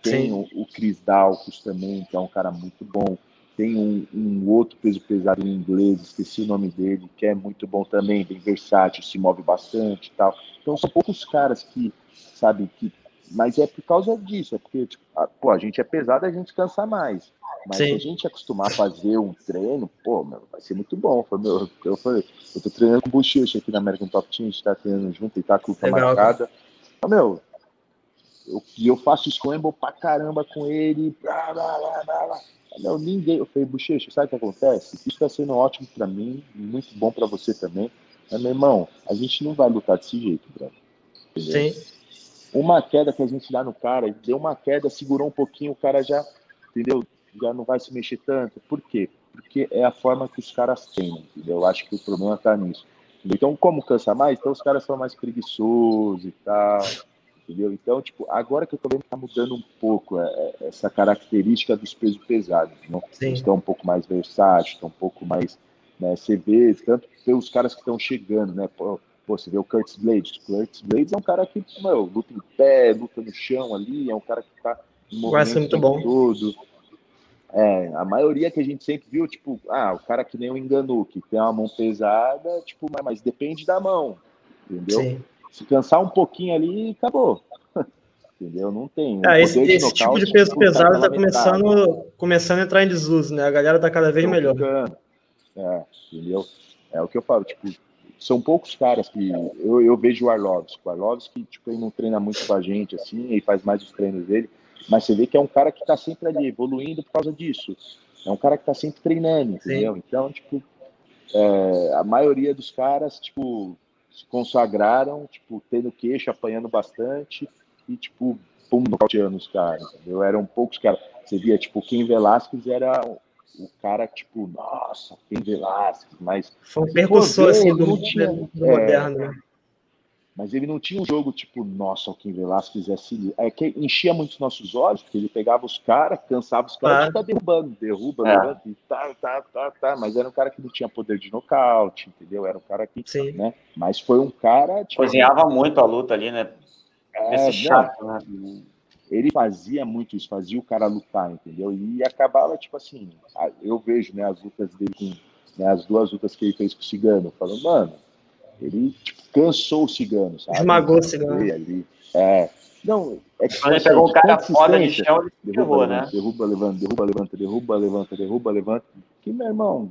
Tem o, o Chris Dalcos também, que é um cara muito bom. Tem um, um, outro peso pesado em inglês, esqueci o nome dele, que é muito bom também, bem versátil, se move bastante e tal. Então são poucos caras que, sabe, que. Mas é por causa disso, é porque, tipo, a, pô, a gente é pesado, a gente cansa mais. Mas Sim. se a gente acostumar a fazer um treino, pô, meu, vai ser muito bom. Foi, meu, eu falei, eu tô treinando com o Bochecha aqui na American Top Team, a gente tá treinando junto e tá com a marcada. Mas, meu, eu, eu faço scramble pra caramba com ele, blá, blá, blá, blá. Não, ninguém. Eu falei, Bochecha, sabe o que acontece? Isso está sendo ótimo para mim, muito bom para você também. Mas, meu irmão, a gente não vai lutar desse jeito, brother. Sim. Uma queda que a gente dá no cara, deu uma queda, segurou um pouquinho, o cara já, entendeu? Já não vai se mexer tanto. Por quê? Porque é a forma que os caras têm, entendeu? Eu acho que o problema tá nisso. Então, como cansa mais, então os caras são mais preguiçosos e tal entendeu? Então, tipo, agora que eu tô vendo que tá mudando um pouco é, é, essa característica dos pesos pesados, né? Eles estão um pouco mais versáteis, estão um pouco mais, né, você vê, tanto pelos caras que estão chegando, né, pô, pô, você vê o Curtis Blades, o Curtis Blades é um cara que, meu, luta em pé, luta no chão ali, é um cara que tá em movimento muito bom. todo, é, a maioria que a gente sempre viu, tipo, ah, o cara que nem o Enganu, que tem uma mão pesada, tipo, mas, mas depende da mão, entendeu? Sim. Se cansar um pouquinho ali, acabou. (laughs) Entendeu? Não tem. É, esse, esse tipo de peso pesado está começando, começando a entrar em desuso, né? A galera tá cada vez melhor. É, entendeu? É o que eu falo, tipo, são poucos caras que eu, eu vejo o Arlovski. O Arlovski, tipo, ele não treina muito com a gente, assim, e faz mais os treinos dele, mas você vê que é um cara que está sempre ali, evoluindo por causa disso. É um cara que está sempre treinando, entendeu? Sim. Então, tipo, é, a maioria dos caras, tipo, se consagraram, tipo, tendo queixo, apanhando bastante e, tipo, pum, nocauteando os caras, entendeu? Eram poucos caras. Você via, tipo, Ken Velasquez era o cara, tipo, nossa, Ken Velasquez, mas... Foi um percussor, assim, do, tinha, do é, moderno, né? Mas ele não tinha um jogo tipo, nossa, o Kim Velasquez é assim. É que enchia muito os nossos olhos, porque ele pegava os caras, cansava os caras, ah. tá derrubando, derruba, é. e tá, tá, tá, tá. Mas era um cara que não tinha poder de nocaute, entendeu? Era um cara que. Sim. Né? Mas foi um cara. Tipo, Cozinhava muito a luta ali, né? É, Esse chato, né? Ele fazia muito isso, fazia o cara lutar, entendeu? E acabava, tipo assim, eu vejo né, as lutas dele com. Né, as duas lutas que ele fez com o Cigano, falando, mano, ele tipo, cansou o cigano, sabe? Esmagou o cigano. Ali. É. Não, é que Quando ele pegou o cara foda de chão, ele derruba, ferrou, né? Derruba, levanta, derruba, levanta, derruba, levanta, derruba, levanta. Que, meu irmão.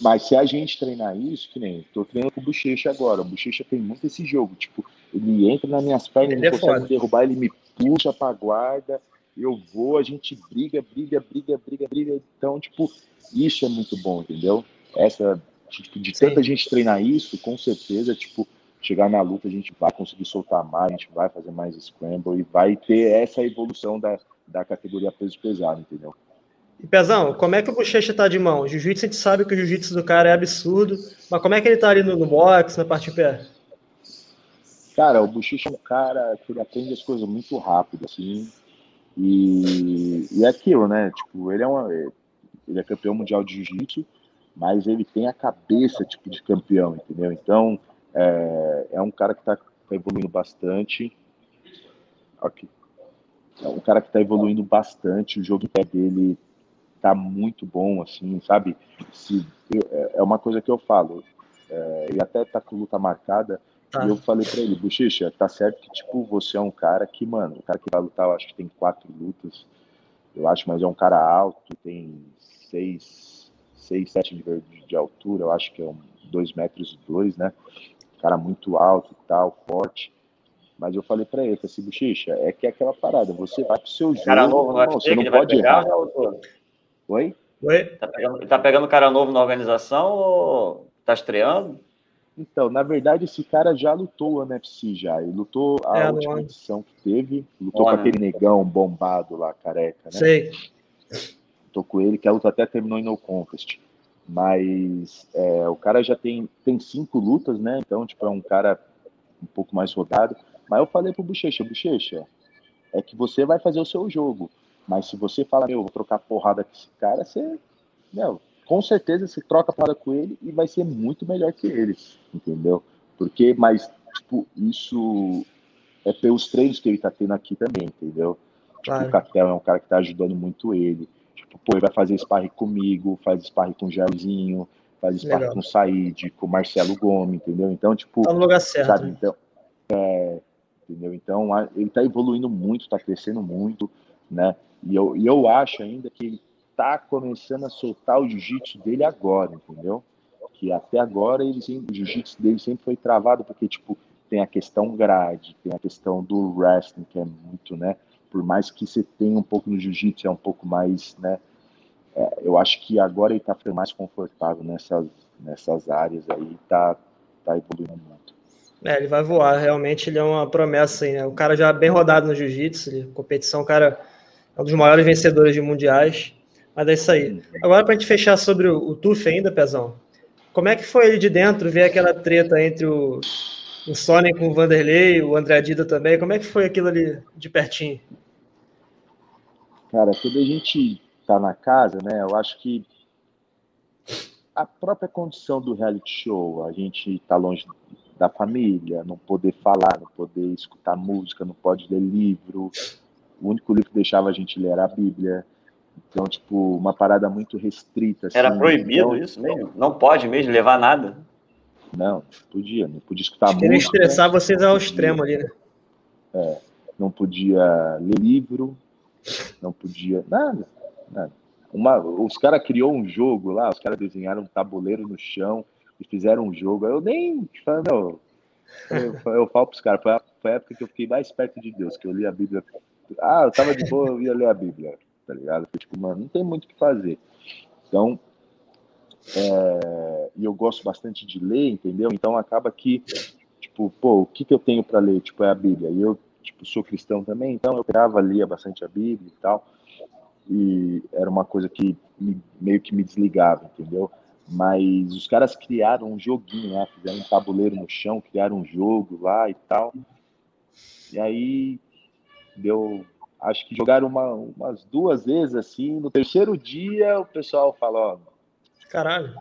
Mas se a gente treinar isso, que nem tô treinando com o Bochecha agora. O Bochecha tem muito esse jogo. Tipo, ele entra nas minhas pernas, ele não é consegue me derrubar, ele me puxa pra guarda. Eu vou, a gente briga, briga, briga, briga, briga. Então, tipo, isso é muito bom, entendeu? Essa Tipo, de tanta gente treinar isso, com certeza, tipo, chegar na luta a gente vai conseguir soltar mais, a gente vai fazer mais scramble e vai ter essa evolução da, da categoria peso pesado, entendeu? E Pezão, como é que o Bochecha tá de mão? Jiu-jitsu a gente sabe que o jiu-jitsu do cara é absurdo, mas como é que ele tá ali no, no boxe, na parte de pé? Cara, o Bochecha é um cara que ele aprende as coisas muito rápido, assim, e, e é aquilo, né? Tipo, ele é, uma, ele é campeão mundial de jiu-jitsu, mas ele tem a cabeça tipo de campeão, entendeu? Então é, é um cara que está tá evoluindo bastante. Aqui. É um cara que está evoluindo bastante. O jogo de pé dele tá muito bom, assim, sabe? Se, é, é uma coisa que eu falo. É, ele até tá com luta marcada. Tá. E eu falei para ele, Bochecha, tá certo que, tipo, você é um cara que, mano, o cara que vai lutar, eu acho que tem quatro lutas, eu acho, mas é um cara alto, tem seis, 6, 7 de, de altura, eu acho que é um 2 metros e 2, né? Cara muito alto e tal, forte. Mas eu falei pra ele, assim, bochicha, é que é aquela parada, você vai pro seu jogo, cara novo no irmão, você não pode errar. Né, Oi? Oi? Tá pegando, tá pegando cara novo na organização ou tá estreando? Então, na verdade, esse cara já lutou o NFC já. Ele lutou a é, última edição que teve, lutou com aquele negão bombado lá, careca, né? Sei tô com ele, que a luta até terminou em no contest. Mas é, o cara já tem, tem cinco lutas, né? Então, tipo, é um cara um pouco mais rodado. Mas eu falei pro Bochecha, Bochecha, é que você vai fazer o seu jogo. Mas se você fala, meu, vou trocar porrada com esse cara, você, meu, com certeza você troca a palavra com ele e vai ser muito melhor que ele, entendeu? Porque, mas, tipo, isso é pelos treinos que ele tá tendo aqui também, entendeu? Tipo, claro. o Catel é um cara que tá ajudando muito ele. Tipo, pô, ele vai fazer sparring comigo, faz sparring com o Jairzinho, faz sparring Legal. com o Said, com o Marcelo Gomes, entendeu? Então, tipo. Tá no lugar certo. Sabe? Então, é, entendeu? Então, ele tá evoluindo muito, tá crescendo muito, né? E eu, e eu acho ainda que ele tá começando a soltar o jiu-jitsu dele agora, entendeu? Que até agora ele, o jiu-jitsu dele sempre foi travado, porque, tipo, tem a questão grade, tem a questão do wrestling, que é muito, né? Por mais que você tenha um pouco no jiu-jitsu, é um pouco mais, né? É, eu acho que agora ele tá ficando mais confortável nessas, nessas áreas aí, tá, tá evoluindo muito. É, ele vai voar, realmente ele é uma promessa aí, né? O cara já é bem rodado no jiu-jitsu, competição, o cara é um dos maiores vencedores de mundiais. Mas é isso aí. Agora, para a gente fechar sobre o, o Tuf ainda, Pezão, como é que foi ele de dentro ver aquela treta entre o, o Sonic com o Vanderlei, o André Dida também? Como é que foi aquilo ali de pertinho? Cara, quando a gente tá na casa, né, eu acho que a própria condição do reality show, a gente tá longe da família, não poder falar, não poder escutar música, não pode ler livro. O único livro que deixava a gente ler era a Bíblia. Então, tipo, uma parada muito restrita. Assim, era proibido então, isso mesmo? Não pode mesmo levar nada? Não, podia, não podia escutar música. Queria estressar vocês ao extremo ali, né? É, não podia ler livro, não podia. Nada, nada. Uma, os caras criou um jogo lá, os caras desenharam um tabuleiro no chão e fizeram um jogo. Eu nem. Não, eu, eu falo pros caras, foi, a, foi a época que eu fiquei mais perto de Deus, que eu li a Bíblia. Ah, eu tava de boa, eu ia ler a Bíblia, tá ligado? Tipo, mano, não tem muito o que fazer. Então, é, e eu gosto bastante de ler, entendeu? Então acaba que, tipo, pô, o que, que eu tenho para ler? Tipo, é a Bíblia. E eu, tipo, sou cristão também, então eu grava, lia bastante a Bíblia e tal. E era uma coisa que me, meio que me desligava, entendeu? Mas os caras criaram um joguinho, né? Fizeram um tabuleiro no chão, criaram um jogo lá e tal. E aí deu. Acho que jogaram uma, umas duas vezes assim. No terceiro dia o pessoal falou: Caralho.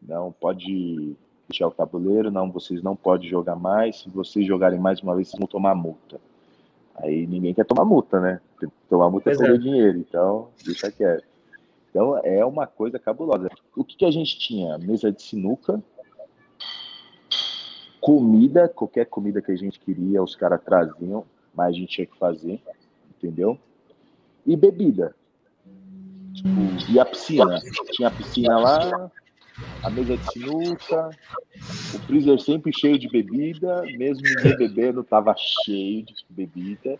Não pode deixar o tabuleiro, não, vocês não podem jogar mais. Se vocês jogarem mais uma vez, vocês vão tomar multa. Aí ninguém quer tomar multa, né? Tomar multa é pois é perder dinheiro, então deixa quieto. Então é uma coisa cabulosa. O que, que a gente tinha? Mesa de sinuca, comida, qualquer comida que a gente queria, os caras traziam, mas a gente tinha que fazer, entendeu? E bebida. Tipo, e a piscina? Tinha a piscina lá, a mesa de sinuca, o freezer sempre cheio de bebida, mesmo bebendo, tava cheio de bebida.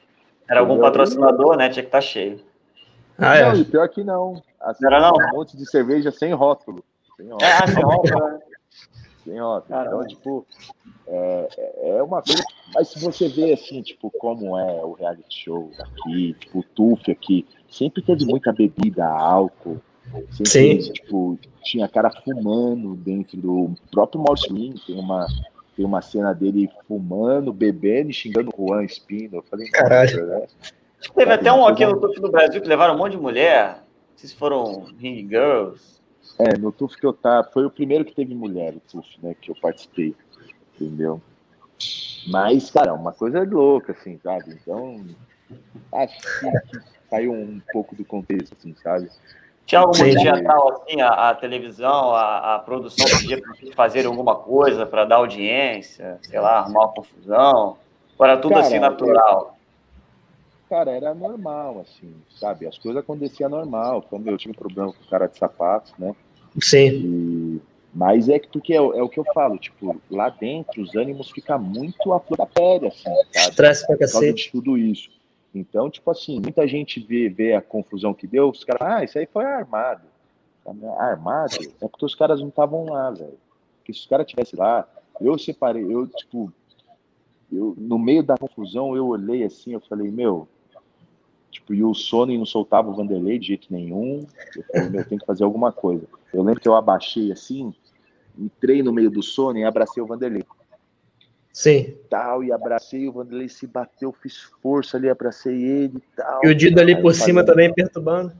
Era algum patrocinador, né? Tinha que estar tá cheio. Ah, é. não, é. e pior que não. Assim, Era não. Um monte de cerveja sem rótulo. Sem rótulo. É, sem rótulo. Né? sem rótulo. Caramba. Então, tipo, é, é uma coisa. Mas se você vê assim, tipo, como é o reality show aqui, tipo, o TUF aqui, sempre teve muita bebida, álcool. Sempre, Sim. tipo, tinha cara fumando dentro do próprio Maurício tem uma tem uma cena dele fumando, bebendo e xingando o Juan Espino. Eu falei, caralho. Né? Teve até um aqui no TUF do Brasil que levaram um monte de mulher. Se foram Ring Girls. É, no TUF que eu tava, foi o primeiro que teve mulher, o TUF, né, que eu participei, entendeu? Mas, cara, uma coisa louca, assim, sabe? Então, acho que, saiu um pouco do contexto, assim, sabe? Tinha algum digital, assim, a, a televisão, a, a, produção podia fazer alguma coisa para dar audiência, sei lá, arrumar uma confusão? Ou era tudo cara, assim natural? cara, era normal, assim, sabe? As coisas aconteciam normal. Como eu tive um problema com o cara de sapatos, né? Sim. E... Mas é que porque é, é, o que eu falo, tipo, lá dentro os ânimos ficam muito à flor da pele, assim, sabe? Estresse pra cacete. De tudo isso. Então, tipo assim, muita gente vê, vê a confusão que deu, os caras, ah, isso aí foi armado. Armado? É porque os caras não estavam lá, velho. Porque se os caras estivessem lá, eu separei, eu, tipo, eu, no meio da confusão, eu olhei assim, eu falei, meu, Tipo, e o Sony não soltava o Vanderlei de jeito nenhum. Eu falei, meu, tem que fazer alguma coisa. Eu lembro que eu abaixei assim, entrei no meio do Sony e abracei o Vanderlei. Sim. Tal, e abracei, o Vanderlei se bateu, fiz força ali, abracei ele e tal. E o Dido ali por cima também perturbando.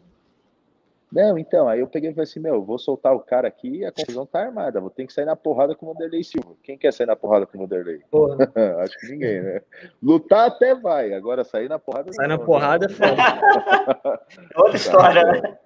Não, então, aí eu peguei e falei assim, meu, vou soltar o cara aqui a confusão tá armada, vou ter que sair na porrada com o Vanderlei Silva. Quem quer sair na porrada com o Vanderlei? (laughs) Acho que ninguém, né? Lutar até vai, agora sair na porrada... Sair na né? porrada é foda. (laughs) Outra história, né?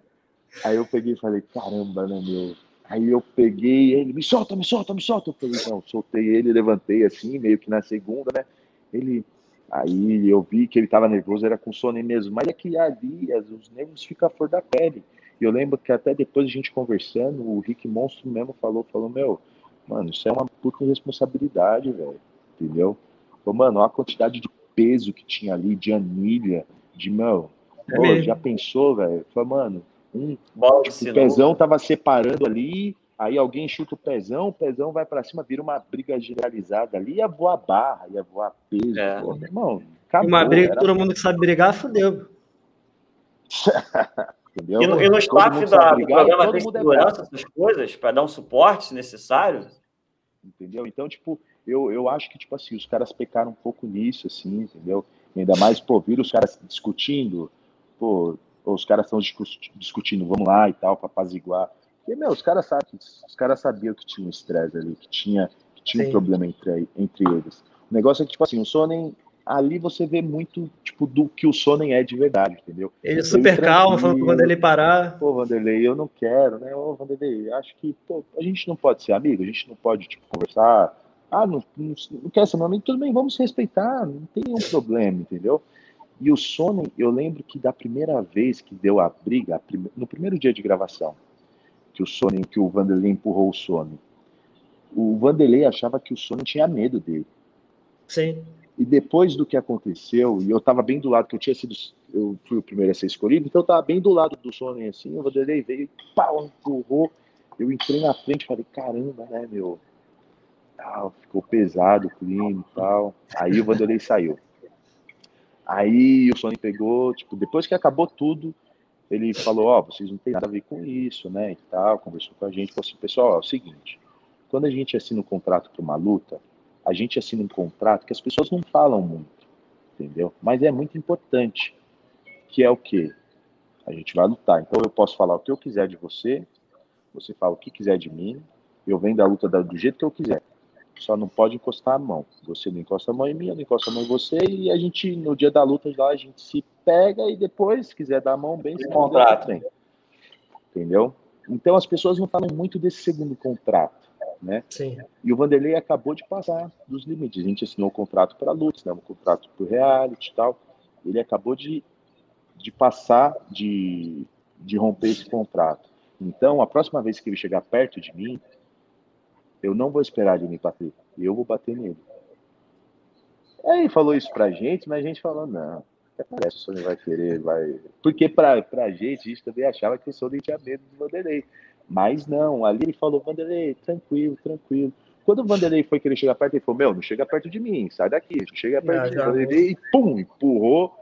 Aí eu peguei e falei, caramba, né, meu? Aí eu peguei ele, me solta, me solta, me solta. Eu falei, não, soltei ele, levantei assim, meio que na segunda, né? Ele, aí eu vi que ele tava nervoso, era com sono mesmo. Mas é que ali, os nervos ficam a flor da pele. E eu lembro que até depois a gente conversando, o Rick Monstro mesmo falou, falou, meu, mano, isso é uma puta responsabilidade, velho. Entendeu? Falou, mano, olha a quantidade de peso que tinha ali, de anilha, de, meu, é pô, já pensou, velho? Falei, mano, um, tipo, o pezão tava separando ali, aí alguém chuta o pezão, o pezão vai para cima, vira uma briga generalizada ali, ia voar barra, ia voar peso. É. Pô, meu irmão, acabou, uma briga que todo mundo que sabe brigar, fodeu. (laughs) Entendeu? E no, e no staff da, do programa tem é segurança, essas coisas, para dar um suporte se necessário? Entendeu? Então, tipo, eu, eu acho que, tipo assim, os caras pecaram um pouco nisso, assim, entendeu? ainda mais, pô, viram os caras discutindo, pô, os caras estão discutindo, vamos lá e tal, para apaziguar. Porque, meu, os caras sabem, os caras sabiam que tinha um estresse ali, que tinha, que tinha um problema entre, entre eles. O negócio é que, tipo assim, o Sonnen ali você vê muito, tipo, do que o Sonnen é de verdade, entendeu? Ele é super calmo, falando pro Vanderlei parar. Pô, Vanderlei, eu não quero, né? Ô, Vanderlei, acho que, pô, a gente não pode ser amigo, a gente não pode, tipo, conversar. Ah, não, não, não quer ser meu amigo? Tudo bem, vamos se respeitar, não tem nenhum problema, entendeu? E o Sonnen, eu lembro que da primeira vez que deu a briga, no primeiro dia de gravação, que o Sonnen, que o Vanderlei empurrou o Sonnen, o Vanderlei achava que o Sonnen tinha medo dele. Sim. E depois do que aconteceu, e eu estava bem do lado, que eu tinha sido, eu fui o primeiro a ser escolhido, então eu estava bem do lado do Sonnen assim, o Vanderlei veio, pau, empurrou, eu entrei na frente, falei, caramba, né, meu, tal, ficou pesado o clima e tal. Aí o Vanderlei saiu. Aí o Sonnen pegou, tipo, depois que acabou tudo, ele falou, ó, oh, vocês não tem nada a ver com isso, né, e tal, conversou com a gente, falou assim, pessoal, é o seguinte, quando a gente assina um contrato para uma luta, a gente assina um contrato que as pessoas não falam muito, entendeu? Mas é muito importante, que é o quê? A gente vai lutar. Então eu posso falar o que eu quiser de você, você fala o que quiser de mim, eu venho da luta do jeito que eu quiser. Só não pode encostar a mão. Você não encosta a mão em mim, eu não encosto a mão em você, e a gente, no dia da luta, lá, a gente se pega e depois, se quiser dar a mão bem, se contrato. Bem. Entendeu? Então as pessoas não falam muito desse segundo contrato né? Sim. E o Vanderlei acabou de passar dos limites. A gente assinou um contrato para lutas, né? um contrato para o reality e tal. Ele acabou de, de passar, de, de romper esse contrato. Então, a próxima vez que ele chegar perto de mim, eu não vou esperar ele me bater. Eu vou bater nele. Aí falou isso pra gente, mas a gente falou, não, até parece que o Sony vai querer, vai. Porque pra, pra gente, a gente também achava que o Sony tinha medo do Vanderlei. Mas não, ali ele falou, Vanderlei, tranquilo, tranquilo. Quando o Vanderlei foi querer chegar perto, ele falou, meu, não chega perto de mim, sai daqui, chega perto de mim. Vanderlei, e pum, empurrou,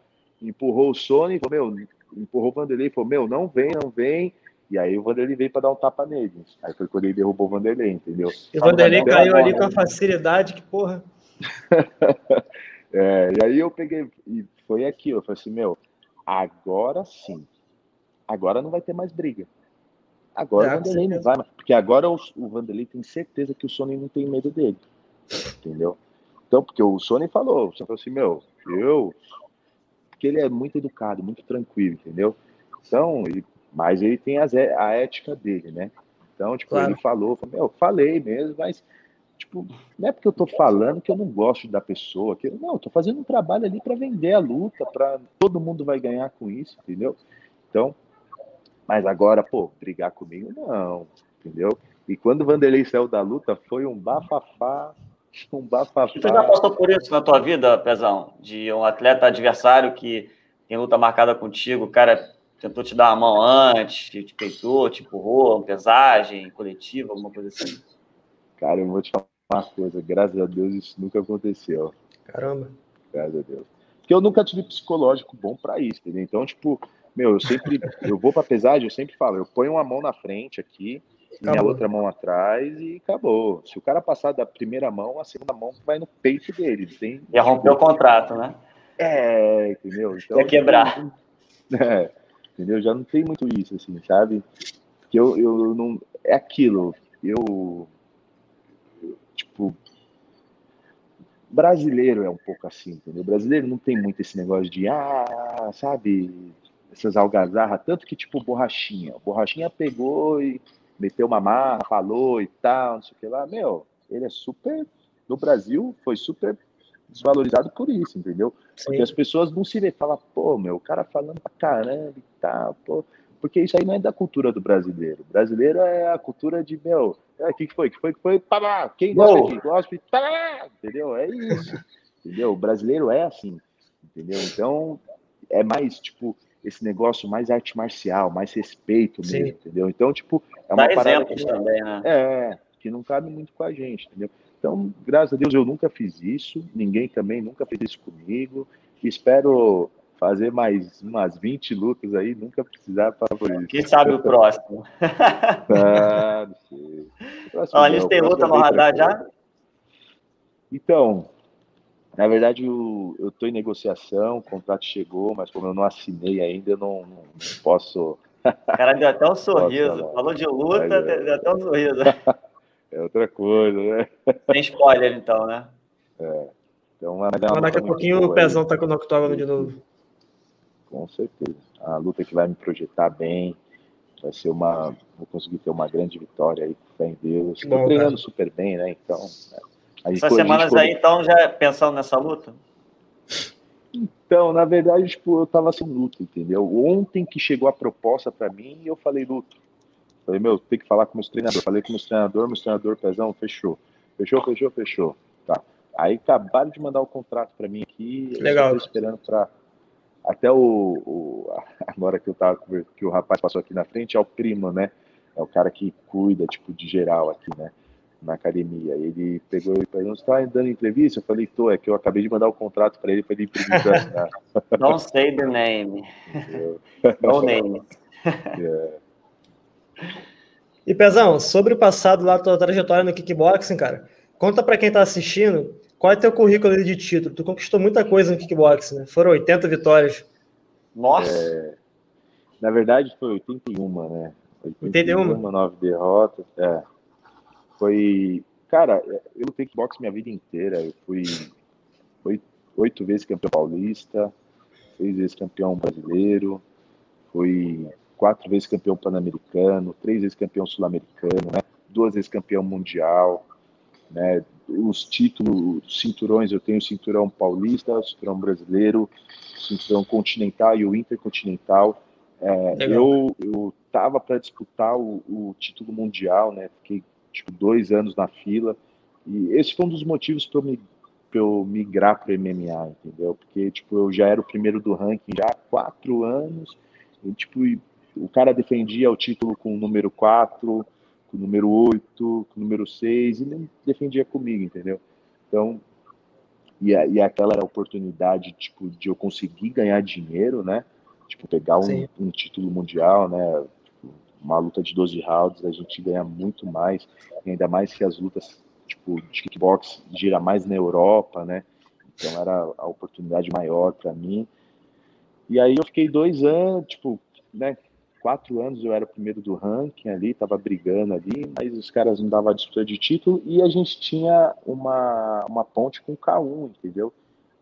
empurrou o Sony, falou, meu, empurrou o Vanderlei, falou, meu, não vem, não vem. E aí o Vanderlei veio para dar um tapa nele. Aí foi quando ele derrubou o Vanderlei, entendeu? E o Vanderlei caiu ali com a facilidade, que porra. (laughs) é, e aí eu peguei, e foi aquilo, eu falei assim, meu, agora sim. Agora não vai ter mais briga. Agora é, o Vanderlei não vai, porque agora o, o Vanderlei tem certeza que o Sony não tem medo dele. Entendeu? Então, porque o Sony falou, você falou assim, meu, eu. Porque ele é muito educado, muito tranquilo, entendeu? Então, ele, mas ele tem as, a ética dele, né? Então, tipo, claro. ele falou, falou, meu, falei mesmo, mas, tipo, não é porque eu tô falando que eu não gosto da pessoa, que não, eu tô fazendo um trabalho ali para vender a luta, para todo mundo vai ganhar com isso, entendeu? Então, mas agora, pô, brigar comigo, não, entendeu? E quando o Vanderlei saiu da luta, foi um bafafá, um bafafá. Você já passou por isso na tua vida, Pezão? De um atleta adversário que tem luta marcada contigo, o cara tentou te dar a mão antes, te peitou, te empurrou, pesagem coletiva, alguma coisa assim? Cara, eu vou te falar uma coisa, graças a Deus isso nunca aconteceu. Caramba. Graças a Deus. Porque eu nunca tive psicológico bom para isso, entendeu? Então, tipo, meu, eu sempre, (laughs) eu vou para pesagem, eu sempre falo, eu ponho uma mão na frente aqui, acabou. minha outra mão atrás e acabou. Se o cara passar da primeira mão, a segunda mão vai no peito dele. Tem, Ia romper o contrato, né? É, entendeu? Então, Ia quebrar. (laughs) É, entendeu? Já não tem muito isso, assim, sabe? Que eu, eu não. É aquilo. Eu. Tipo. Brasileiro é um pouco assim, entendeu? Brasileiro não tem muito esse negócio de, ah, sabe, essas algazarras, tanto que, tipo, borrachinha. Borrachinha pegou e meteu uma marra, falou e tal, não sei o que lá. Meu, ele é super. No Brasil, foi super desvalorizado por isso, entendeu? Sim. Porque as pessoas não se vê, fala, pô, meu, o cara falando pra caramba e tal, pô. Porque isso aí não é da cultura do brasileiro. O brasileiro é a cultura de, meu, o é, que, que foi? que foi? que foi? Pará! Quem gosta aqui? Gosta? Pará! Entendeu? É isso. (laughs) entendeu? O brasileiro é assim, entendeu? Então, é mais, tipo, esse negócio mais arte marcial, mais respeito mesmo, Sim. entendeu? Então, tipo, é uma Dá parada que, também, né? É, que não cabe muito com a gente, entendeu? Então, graças a Deus, eu nunca fiz isso, ninguém também nunca fez isso comigo. Espero fazer mais umas 20 lutas aí, nunca precisar por isso. Quem sabe o (laughs) próximo? ah, não sei. Próximo, Olha, tem luta no radar já? Então, na verdade, eu estou em negociação, o contrato chegou, mas como eu não assinei ainda, eu não, não, não posso. O cara deu até um (laughs) sorriso. Falou de luta, é... deu até um sorriso. (laughs) É outra coisa, né? Sem spoiler, então, né? É. Então, mas daqui a pouquinho o Pezão tá com o octógono de novo. Com certeza. A luta que vai me projetar bem. Vai ser uma. Vou conseguir ter uma grande vitória aí, com fé em Deus. Estou treinando cara. super bem, né? Então. Né? Essas semanas aí, então, já pensando nessa luta? Então, na verdade, tipo, eu tava sem luta, entendeu? Ontem que chegou a proposta para mim, eu falei, luto. Falei, meu, tem que falar com meus treinadores. Falei com meus treinador, meu treinador, pezão, fechou. Fechou, fechou, fechou. Tá. Aí acabaram de mandar o contrato para mim aqui. Legal. Eu esperando para até o, o, (laughs) agora que eu tava que o rapaz passou aqui na frente é o primo, né? É o cara que cuida tipo de geral aqui, né? Na academia. Ele pegou e perguntou: "Você tá dando entrevista?" Eu falei: "Tô, é que eu acabei de mandar o contrato para ele para ele imprimir (laughs) Don't say the name. no name. yeah. (laughs) E Pezão, sobre o passado lá, tua trajetória no kickboxing, cara, conta para quem tá assistindo qual é teu currículo de título. Tu conquistou muita coisa no kickboxing, né? Foram 80 vitórias. Nossa! É, na verdade, foi 81, né? 81? 81 9 derrotas. É. Foi. Cara, eu lutei kickboxing minha vida inteira. Eu fui oito vezes campeão paulista, seis vezes campeão brasileiro, fui quatro vezes campeão pan-americano, três vezes campeão sul-americano, né? duas vezes campeão mundial, né? Os títulos, cinturões, eu tenho o cinturão paulista, o cinturão brasileiro, o cinturão continental e o intercontinental. É, eu eu tava para disputar o, o, título mundial, né? Fiquei tipo dois anos na fila e esse foi um dos motivos para eu me eu migrar para MMA, entendeu? Porque tipo eu já era o primeiro do ranking já há quatro anos e tipo o cara defendia o título com o número 4, com o número 8, com o número 6, e nem defendia comigo, entendeu? Então, e, a, e aquela era a oportunidade, tipo, de eu conseguir ganhar dinheiro, né? Tipo, pegar um, um título mundial, né? Tipo, uma luta de 12 rounds, a gente ganha muito mais, ainda mais que as lutas, tipo, de kickbox gira mais na Europa, né? Então era a oportunidade maior para mim. E aí eu fiquei dois anos, tipo, né, quatro anos eu era o primeiro do ranking ali, estava brigando ali, mas os caras não davam disputa de título e a gente tinha uma, uma ponte com o K1, entendeu?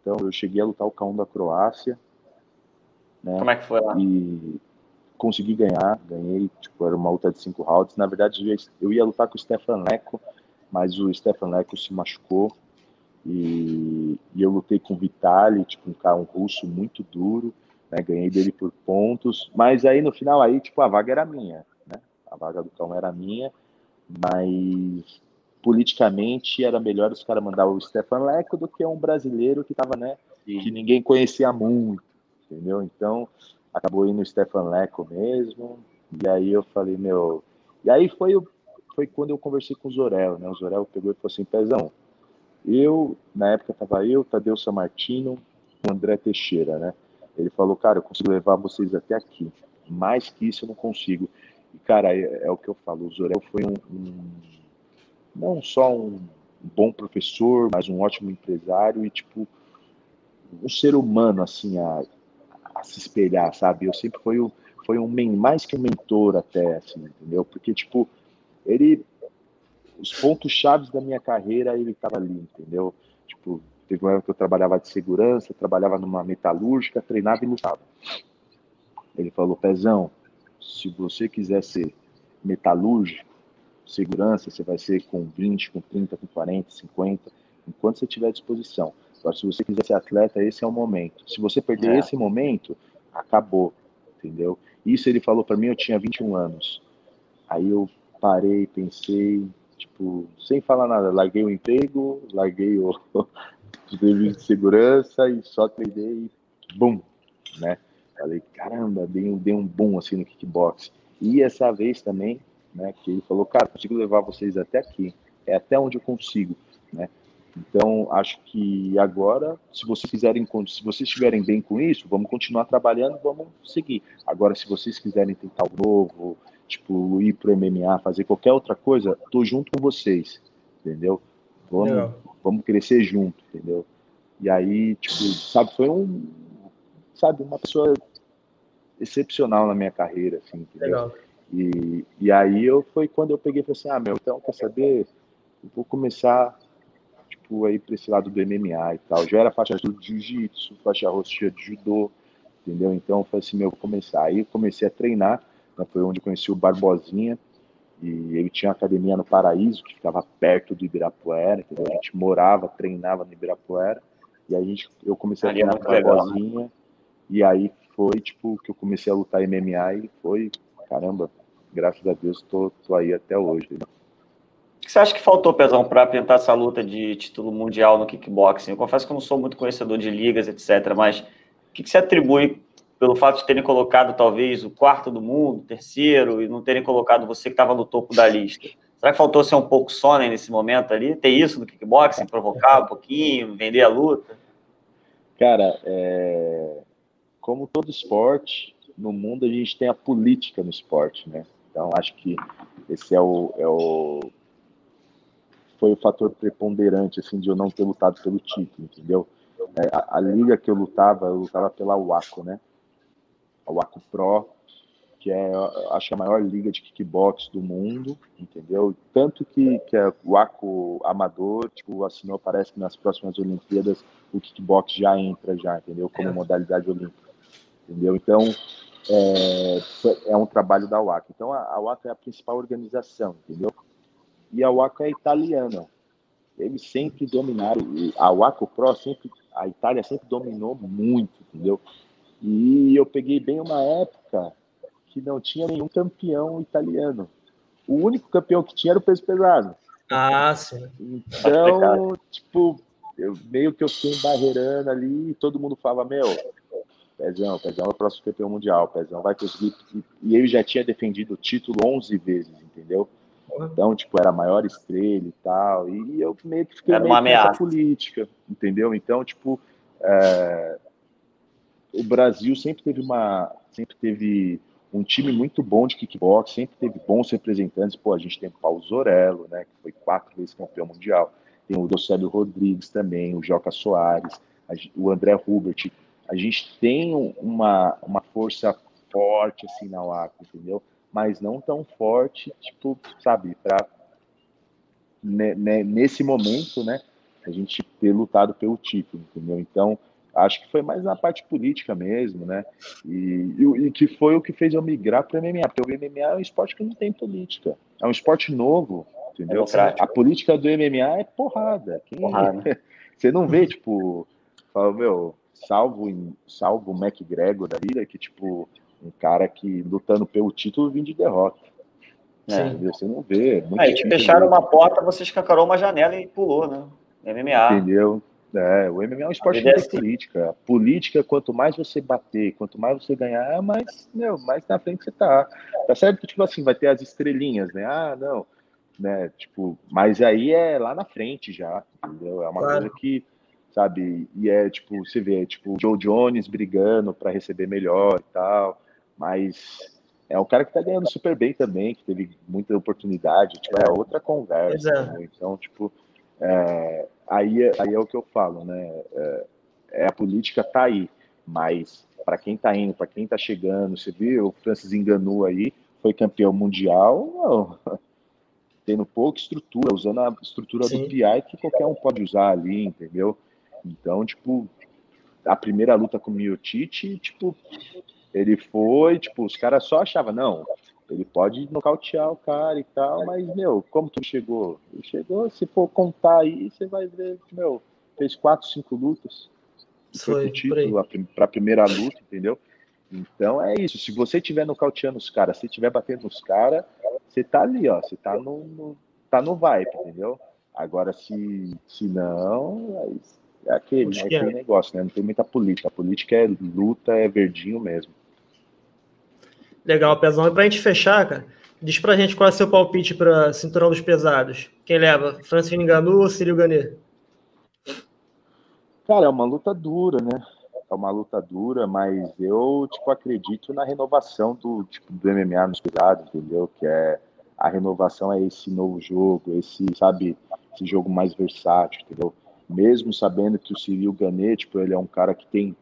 Então eu cheguei a lutar o K1 da Croácia. Né? Como é que foi lá? E consegui ganhar, ganhei, tipo, era uma luta de cinco rounds. Na verdade, eu ia lutar com o Stefan Leco, mas o Stefan Leco se machucou e, e eu lutei com o Vitali, tipo, um cara um russo muito duro né? Ganhei dele por pontos, mas aí no final aí, tipo, a vaga era minha, né? A vaga do cão era minha, mas politicamente era melhor os caras mandar o Stefan Leco do que um brasileiro que tava, né? Sim. Que ninguém conhecia muito, entendeu? Então acabou indo o Stefan Leco mesmo. E aí eu falei, meu. E aí foi, foi quando eu conversei com o Zorel, né? O Zorel pegou e falou assim: Pezão, eu, na época tava eu, Tadeu Samartino, o André Teixeira, né? Ele falou, cara, eu consigo levar vocês até aqui. Mais que isso eu não consigo. E, cara, é, é o que eu falo. O Zorel foi um, um, não só um bom professor, mas um ótimo empresário e, tipo, um ser humano, assim, a, a se espelhar, sabe? Eu sempre fui o, foi um mais que um mentor até, assim, entendeu? Porque, tipo, ele, os pontos chaves da minha carreira, ele estava ali, entendeu? Tipo, teve uma época que eu trabalhava de segurança, trabalhava numa metalúrgica, treinava e lutava. Ele falou, Pezão, se você quiser ser metalúrgico, segurança, você vai ser com 20, com 30, com 40, 50, enquanto você tiver à disposição. Agora, se você quiser ser atleta, esse é o momento. Se você perder é. esse momento, acabou, entendeu? Isso ele falou para mim, eu tinha 21 anos. Aí eu parei, pensei, tipo, sem falar nada, larguei o emprego, larguei o serviço de segurança e só treinei e bum, né? Falei, caramba, dei dei um boom assim no kickbox. E essa vez também, né, que ele falou, cara, consigo levar vocês até aqui, é até onde eu consigo, né? Então, acho que agora, se vocês quiserem, se vocês estiverem bem com isso, vamos continuar trabalhando, vamos seguir. Agora, se vocês quiserem tentar algo novo, tipo, ir pro MMA, fazer qualquer outra coisa, tô junto com vocês, entendeu? Vamos, vamos crescer junto, entendeu? E aí, tipo, sabe, foi um, sabe, uma pessoa excepcional na minha carreira, assim, entendeu? Legal. E, e aí eu foi quando eu peguei e falei assim, ah, meu, então quer saber? Eu vou começar tipo aí para esse lado do MMA e tal. Já era faixa azul de jiu-jitsu, faixa roxa de judô, entendeu? Então eu falei assim, meu, vou começar. Aí eu comecei a treinar, né, foi onde eu conheci o Barbosinha, e ele tinha uma academia no Paraíso, que ficava perto do Ibirapuera, entendeu? A gente morava, treinava no Ibirapuera, e aí a gente, eu comecei a treinar com o Barbosinha, né? e aí foi, tipo, que eu comecei a lutar MMA e foi, caramba, graças a Deus, tô, tô aí até hoje. Né? O que você acha que faltou, Pezão, para tentar essa luta de título mundial no kickboxing? Eu confesso que eu não sou muito conhecedor de ligas, etc., mas o que, que você atribui pelo fato de terem colocado talvez o quarto do mundo, terceiro, e não terem colocado você que estava no topo da lista? Será que faltou ser um pouco sonen nesse momento ali? Ter isso no kickboxing, provocar um pouquinho, vender a luta? Cara, é como todo esporte, no mundo a gente tem a política no esporte, né? Então acho que esse é o, é o foi o fator preponderante assim de eu não ter lutado pelo título, entendeu? É, a, a, liga que eu lutava, eu lutava pela WACO, né? A WACO Pro, que é acho a maior liga de kickbox do mundo, entendeu? Tanto que que a WACO Amador, tipo, assinou, parece que nas próximas Olimpíadas o kickbox já entra já, entendeu? Como é. modalidade olímpica entendeu? Então, é, é um trabalho da UACA. Então, a, a UACA é a principal organização, entendeu? E a UACA é italiana. Eles sempre dominaram, a UACA Pro sempre, a Itália sempre dominou muito, entendeu? E eu peguei bem uma época que não tinha nenhum campeão italiano. O único campeão que tinha era o peso pesado. Ah, sim. Então, tipo, eu meio que eu fiquei barreirando ali e todo mundo falava, meu, Pezão, Pezão é o próximo campeão mundial, Pezão vai conseguir. E ele já tinha defendido o título 11 vezes, entendeu? Então, tipo, era a maior estrela e tal. E eu meio que fiquei era meio uma política, entendeu? Então, tipo, é... o Brasil sempre teve uma. Sempre teve um time muito bom de kickbox, sempre teve bons representantes. Pô, a gente tem o Paulo Zorello, né? Que foi quatro vezes campeão mundial. Tem o Docélio Rodrigues também, o Joca Soares, o André Hubert a gente tem uma, uma força forte assim na UAC, entendeu? Mas não tão forte, tipo, sabe, para nesse momento, né, a gente ter lutado pelo título, entendeu? Então, acho que foi mais na parte política mesmo, né? E, e, e que foi o que fez eu migrar para o MMA, porque o MMA é um esporte que não tem política, é um esporte novo, entendeu? A política do MMA é porrada. Quem... porrada. (laughs) Você não vê, tipo, fala, meu, salvo, em, salvo o McGregor da vida, que, tipo, um cara que lutando pelo título vim de derrota. É, você não vê. É Aí te fecharam uma porta, você escancarou uma janela e pulou, né? MMA. Entendeu? É, o MMA é um esporte de é assim. política. Política, quanto mais você bater, quanto mais você ganhar, mais, meu, mais na frente você tá. Tá certo que, tipo assim, vai ter as estrelinhas, né? Ah, não. Né? Tipo, mas aí é lá na frente já, entendeu? É uma claro. coisa que sabe? E é tipo, você vê, tipo, o Joe Jones brigando para receber melhor e tal, mas é um cara que tá ganhando super bem também, que teve muita oportunidade, tipo, é outra conversa. É. Né? Então, tipo, é, aí, aí é o que eu falo, né? É, é, a política tá aí, mas para quem tá indo, para quem tá chegando, você viu, o Francis enganou aí, foi campeão mundial, (laughs) tendo pouca estrutura, usando a estrutura Sim. do PI que qualquer um pode usar ali, entendeu? Então, tipo, a primeira luta com o Miotite, tipo, ele foi, tipo, os caras só achavam, não, ele pode nocautear o cara e tal, mas, meu, como que ele chegou? Ele chegou, se for contar aí, você vai ver, meu, fez quatro, cinco lutas. Foi, foi título para a primeira luta, entendeu? Então é isso. Se você estiver nocauteando os caras, se estiver batendo nos caras, você tá ali, ó. Você tá no, no, tá no vibe, entendeu? Agora, se, se não, é, é aquele, é aquele negócio, né? Não tem muita política. A política é luta, é verdinho mesmo. Legal, Pezão. E pra gente fechar, cara, diz pra gente qual é o seu palpite para cinturão dos pesados. Quem leva? Francis Ngannou ou Cyril Gane? Cara, é uma luta dura, né? É uma luta dura, mas eu, tipo, acredito na renovação do, tipo, do MMA nos pesados, entendeu? Que é a renovação é esse novo jogo, esse, sabe, esse jogo mais versátil, entendeu? Mesmo sabendo que o Cyril Gane, tipo, ele é um cara que tem,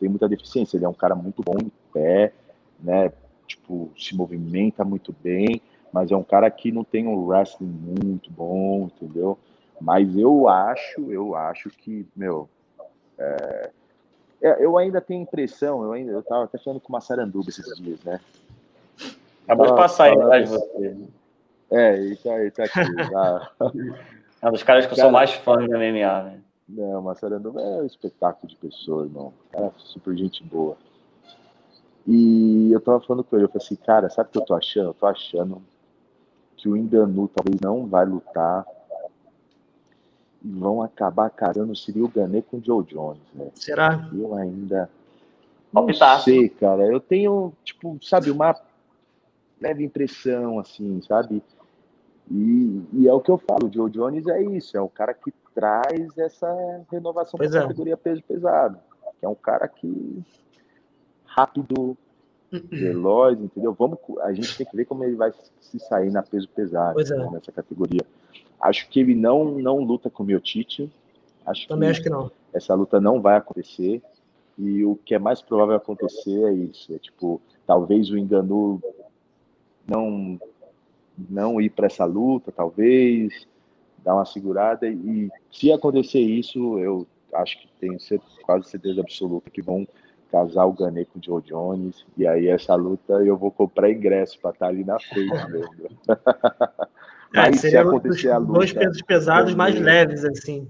tem muita deficiência, ele é um cara muito bom em pé, né? Tipo, se movimenta muito bem, mas é um cara que não tem um wrestling muito bom, entendeu? Mas eu acho, eu acho que, meu, é, é eu ainda tenho impressão, eu ainda, eu tava até falando com uma Saranduba esses dias, né? Acabou de passar aí atrás de você. É, ele tá, ele tá aqui. (laughs) Tá. É um dos caras que cara, eu sou mais fã do MMA, né? Não, Saranduba é um espetáculo de pessoa, irmão. Cara, super gente boa. E eu tava falando com ele, eu falei assim, cara, sabe o que eu tô achando? Eu tô achando que o Enganu talvez não vai lutar e vão acabar casando o Cyril Gane com o Joe Jones, né? Será? Eu ainda não Palpitaço. sei, cara. Eu tenho, tipo, sabe, uma leve impressão, assim, sabe? E, e é o que eu falo, o Joe Jones é isso, é o cara que traz essa renovação para a é. categoria peso pesado. Que é um cara que rápido, uhum. veloz, entendeu? Vamos, a gente tem que ver como ele vai se sair na peso pesado né, é. nessa categoria. Acho que ele não não luta com o meu. Acho Também que acho que não. Essa luta não vai acontecer. E o que é mais provável acontecer é isso, é tipo, talvez o Enganu não não ir para essa luta, talvez dar uma segurada e se acontecer isso, eu acho que tenho quase certeza absoluta que vão casar o Ganê com o Joe Jones, e aí essa luta eu vou comprar ingresso para estar tá ali na frente (laughs) mesmo. (laughs) É, Mas se acontecer a luta. Dois pesos pesados mais leves, assim,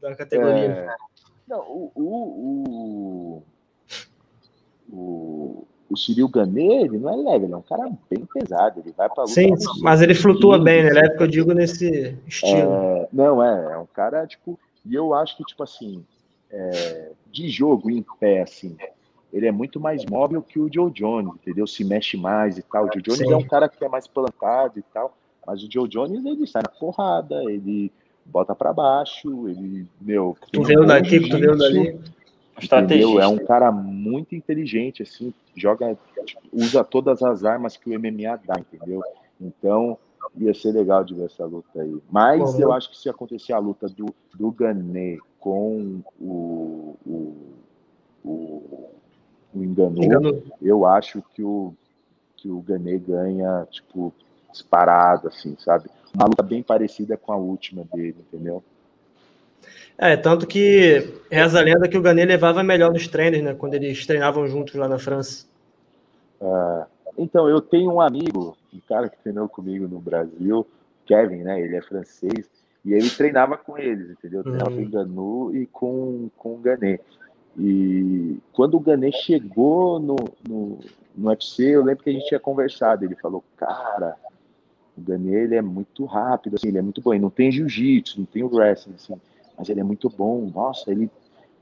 da categoria. É... Não, o, o, o, o, o Cyril Ganê, ele não é leve, ele é um cara bem pesado, ele vai para luta. Sim, mas ele flutua bem, né? Leve que eu digo nesse estilo. É, não, é, é um cara, tipo, e eu acho que, tipo assim, é, de jogo em pé, assim, ele é muito mais móvel que o Joe Jones, entendeu? Se mexe mais e tal. O Joe Jones Sim. é um cara que é mais plantado e tal, mas o Joe Jones ele sai na porrada, ele bota para baixo, ele, meu, tu vendo daqui, tu vendo dali. Entendeu? É um cara muito inteligente, assim, joga, usa todas as armas que o MMA dá, entendeu? Então, ia ser legal de ver essa luta aí. Mas Bom, eu acho que se acontecer a luta do, do Gané com o, o, o, o Enganou, Enganou, eu acho que o, que o Gané ganha, tipo, disparado, assim, sabe? Uma luta bem parecida com a última dele, entendeu? É, tanto que reza a lenda que o Gané levava melhor nos treinos, né? Quando eles treinavam juntos lá na França. É, então, eu tenho um amigo, um cara que treinou comigo no Brasil, Kevin, né? Ele é francês, e ele treinava com eles, entendeu? Treinava uhum. com o Ganu e com, com o Gané. E quando o Gané chegou no, no, no UFC, eu lembro que a gente tinha conversado. Ele falou, cara, o Gané ele é muito rápido, assim, ele é muito bom. Ele não tem jiu-jitsu, não tem o wrestling, assim, mas ele é muito bom. Nossa, ele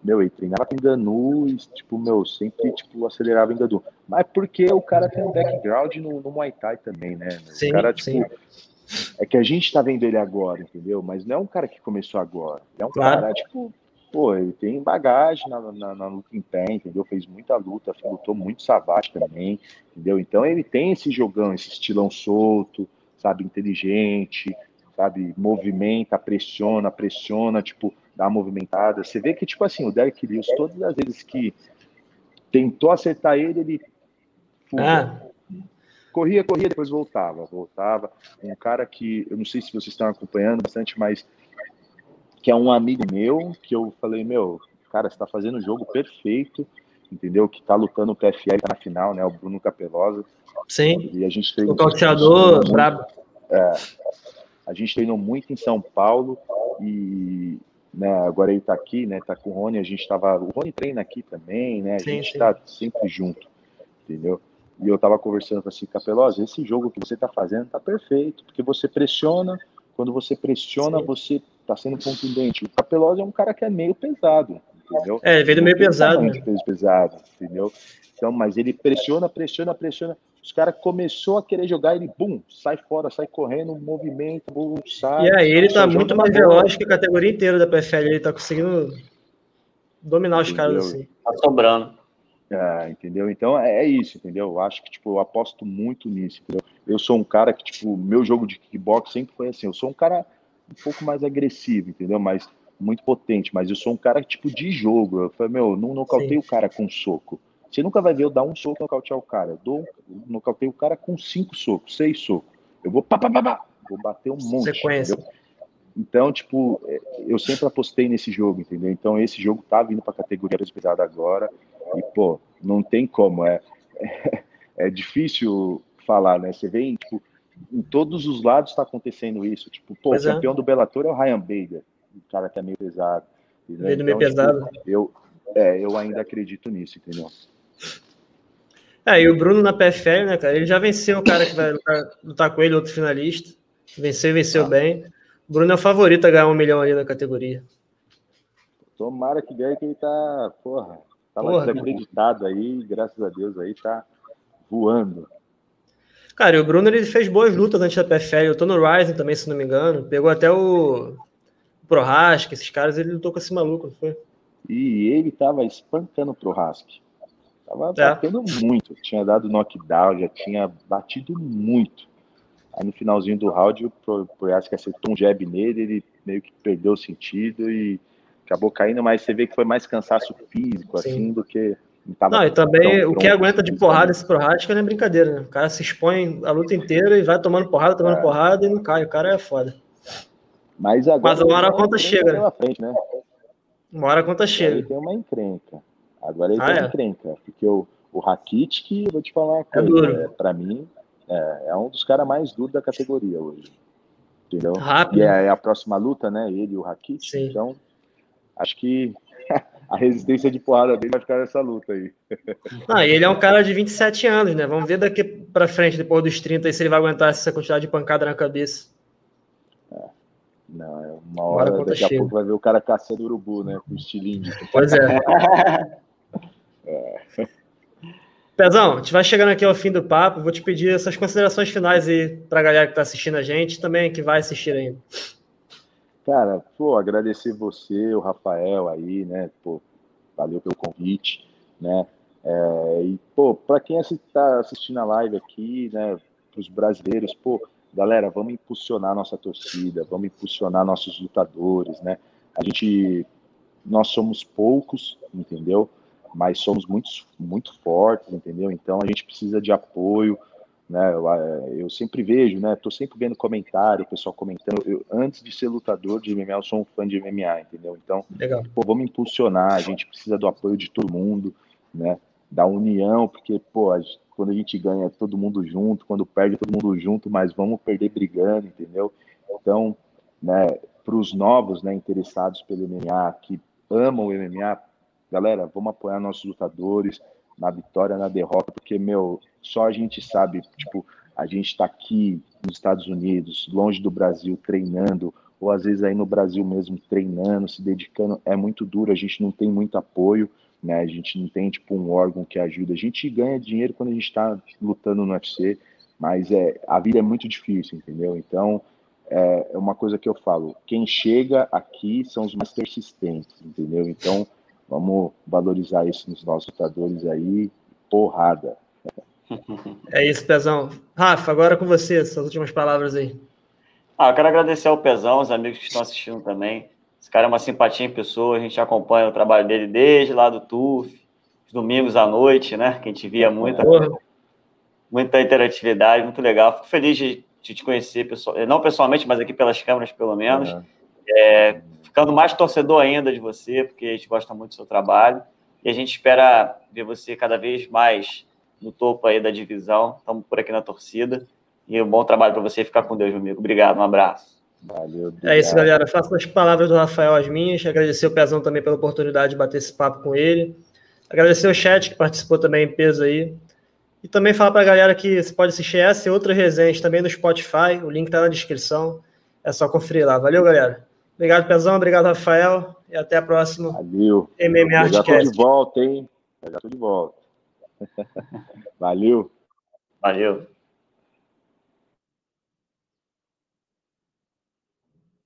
meu, ele treinava com Ganu e, tipo, meu, sempre, tipo, acelerava em Ganu. Mas porque o cara tem um background no, no Muay Thai também, né? Sim, o cara, tipo, sim. é que a gente tá vendo ele agora, entendeu? Mas não é um cara que começou agora. É um claro. cara, tipo, pô, ele tem bagagem na, na, na, luta em pé, entendeu? Fez muita luta, lutou muito savate também, entendeu? Então ele tem esse jogão, esse estilão solto, sabe, inteligente, sabe, movimenta, pressiona, pressiona, tipo, dá uma movimentada. Você vê que, tipo assim, o Derek Lewis, todas as vezes que tentou acertar ele, ele. Ah. Corria, corria, depois voltava, voltava. Um cara que, eu não sei se vocês estão acompanhando bastante, mas que é um amigo meu, que eu falei, meu, cara, você tá fazendo o jogo perfeito, entendeu? Que tá lutando o PFL, tá na final, né? O Bruno Capelosa. Sim. E a gente treinou. O calçador brabo. É, a gente treinou muito em São Paulo e né, agora ele tá aqui, né? Tá com o Rony, a gente tava. O Rony treina aqui também, né? A sim, gente sim. tá sempre junto, entendeu? E eu tava conversando com assim, Capelosa, esse jogo que você tá fazendo tá perfeito, porque você pressiona, quando você pressiona, sim. você tá sendo contundente. O Capelosa é um cara que é meio pesado, entendeu? É, veio do meio pesado. Né? Peso pesado, entendeu? Então, mas ele pressiona, pressiona, pressiona. Os caras começou a querer jogar, ele, bum, sai fora, sai correndo, movimento, bum, sai. E aí ele tá muito mais veloz que a categoria inteira da PFL, ele tá conseguindo dominar os entendeu? caras assim. Tá sobrando. É, entendeu? Então é, é, isso, entendeu? Eu acho que tipo, eu aposto muito nisso, entendeu? Eu sou um cara que, tipo, meu jogo de kickbox sempre foi assim, eu sou um cara um pouco mais agressivo, entendeu? Mas muito potente, mas eu sou um cara tipo de jogo. Eu falei, meu, não nocauteio o cara com soco. Você nunca vai ver eu dar um soco e nocautear o cara. Eu dou, eu nocauteio o cara com cinco socos, seis socos. Eu vou pá, pá, pá, pá, vou bater um monte. Sequência. Entendeu? Então, tipo, é, eu sempre apostei nesse jogo, entendeu? Então, esse jogo tá vindo pra categoria pesada agora. E, pô, não tem como. É, é, (laughs) é difícil falar, né? Você vê, tipo, em todos os lados está acontecendo isso. Tipo, pô, pois o é. campeão é. do Bellator é o Ryan Bader, o cara que é meio pesado. Meio, então, meio pesado. Tipo, eu, é, eu ainda acredito nisso, entendeu? É, e o Bruno na PFL, né, cara? Ele já venceu o cara que vai lutar, lutar com ele, outro finalista. Venceu e venceu ah. bem. O Bruno é o favorito a ganhar um milhão ali na categoria. Tomara que ganhe que ele tá, porra, tava porra, desacreditado aí, graças a Deus aí tá voando. Cara, e o Bruno ele fez boas lutas antes da PFL. Eu tô no Rising também, se não me engano. Pegou até o Prohask, esses caras, ele lutou com esse maluco, não foi? E ele tava espancando o Prohask. Tava é. batendo muito. Tinha dado knockdown, já tinha batido muito. Aí no finalzinho do round, o Prohask acertou um jab nele, ele meio que perdeu o sentido e acabou caindo, mas você vê que foi mais cansaço físico, Sim. assim, do que não, e também o que aguenta de porrada esse Prohaska não é brincadeira, né? O cara se expõe a luta inteira e vai tomando porrada, tomando é. porrada e não cai. O cara é foda. Mas, agora Mas uma hora a conta chega, né? Frente, né? Uma hora a conta chega. Ele tem uma encrenca. Agora ele ah, tem é? Porque o, o Rakitic, eu vou te falar coisa, é. É, pra mim, é, é um dos caras mais duros da categoria hoje. Entendeu? Rápido. E é, é a próxima luta, né? Ele e o Rakitic. Sim. Então, acho que (laughs) a resistência de porrada dele vai ficar nessa luta aí. Não, (laughs) e ele é um cara de 27 anos, né? Vamos ver daqui para frente, depois dos 30, se ele vai aguentar essa quantidade de pancada na cabeça. É. Não, é uma hora, daqui a pouco vai ver o cara caçando urubu, né? Com estilingue. Pois é. (laughs) é. (laughs) Pezão, a gente vai chegando aqui ao fim do papo. Vou te pedir essas considerações finais aí para a galera que está assistindo a gente também que vai assistir ainda. Cara, pô, agradecer você, o Rafael aí, né? Pô, valeu pelo convite, né? É, e, pô, para quem está assistindo a live aqui, né? Para os brasileiros, pô, galera, vamos impulsionar nossa torcida, vamos impulsionar nossos lutadores, né? A gente, nós somos poucos, entendeu? Mas somos muito, muito fortes, entendeu? Então a gente precisa de apoio, né? Eu, é, eu, sempre vejo, né? Tô sempre vendo comentário, o pessoal comentando. Eu, antes de ser lutador de MMA, eu sou um fã de MMA, entendeu? Então, pô, vamos impulsionar. A gente precisa do apoio de todo mundo, né? Da união, porque pô, a gente, quando a gente ganha todo mundo junto, quando perde todo mundo junto, mas vamos perder brigando, entendeu? Então, né? Para os novos, né? Interessados pelo MMA, que amam o MMA, galera, vamos apoiar nossos lutadores na vitória, na derrota, porque, meu, só a gente sabe, tipo, a gente está aqui nos Estados Unidos, longe do Brasil, treinando, ou às vezes aí no Brasil mesmo treinando, se dedicando, é muito duro, a gente não tem muito apoio, né? A gente não tem tipo um órgão que ajuda. A gente ganha dinheiro quando a gente está lutando no UFC, mas é a vida é muito difícil, entendeu? Então é, é uma coisa que eu falo: quem chega aqui são os mais persistentes, entendeu? Então Vamos valorizar isso nos nossos lutadores aí. Porrada. É isso, Pezão. Rafa, agora com você, suas últimas palavras aí. Ah, eu quero agradecer ao Pezão, os amigos que estão assistindo também. Esse cara é uma simpatia em pessoa, a gente acompanha o trabalho dele desde lá do TUF. os domingos à noite, né? Que a gente via muita, muita interatividade, muito legal. Fico feliz de, de te conhecer, pessoal, não pessoalmente, mas aqui pelas câmeras, pelo menos. É. É, ficando mais torcedor ainda de você, porque a gente gosta muito do seu trabalho. E a gente espera ver você cada vez mais no topo aí da divisão. Estamos por aqui na torcida. E um bom trabalho para você. Ficar com Deus, meu amigo. Obrigado, um abraço. Valeu. Obrigado. É isso, galera. Faço as palavras do Rafael as minhas. Agradecer o Pezão também pela oportunidade de bater esse papo com ele. Agradecer o chat que participou também em peso aí. E também falar para a galera que você pode assistir essa e outras resenhas também no Spotify. O link está na descrição. É só conferir lá. Valeu, galera. Obrigado, Pezão. Obrigado, Rafael. E até a próxima. Valeu. MMA Já tô de volta, hein? Já tô de volta. Valeu. Valeu.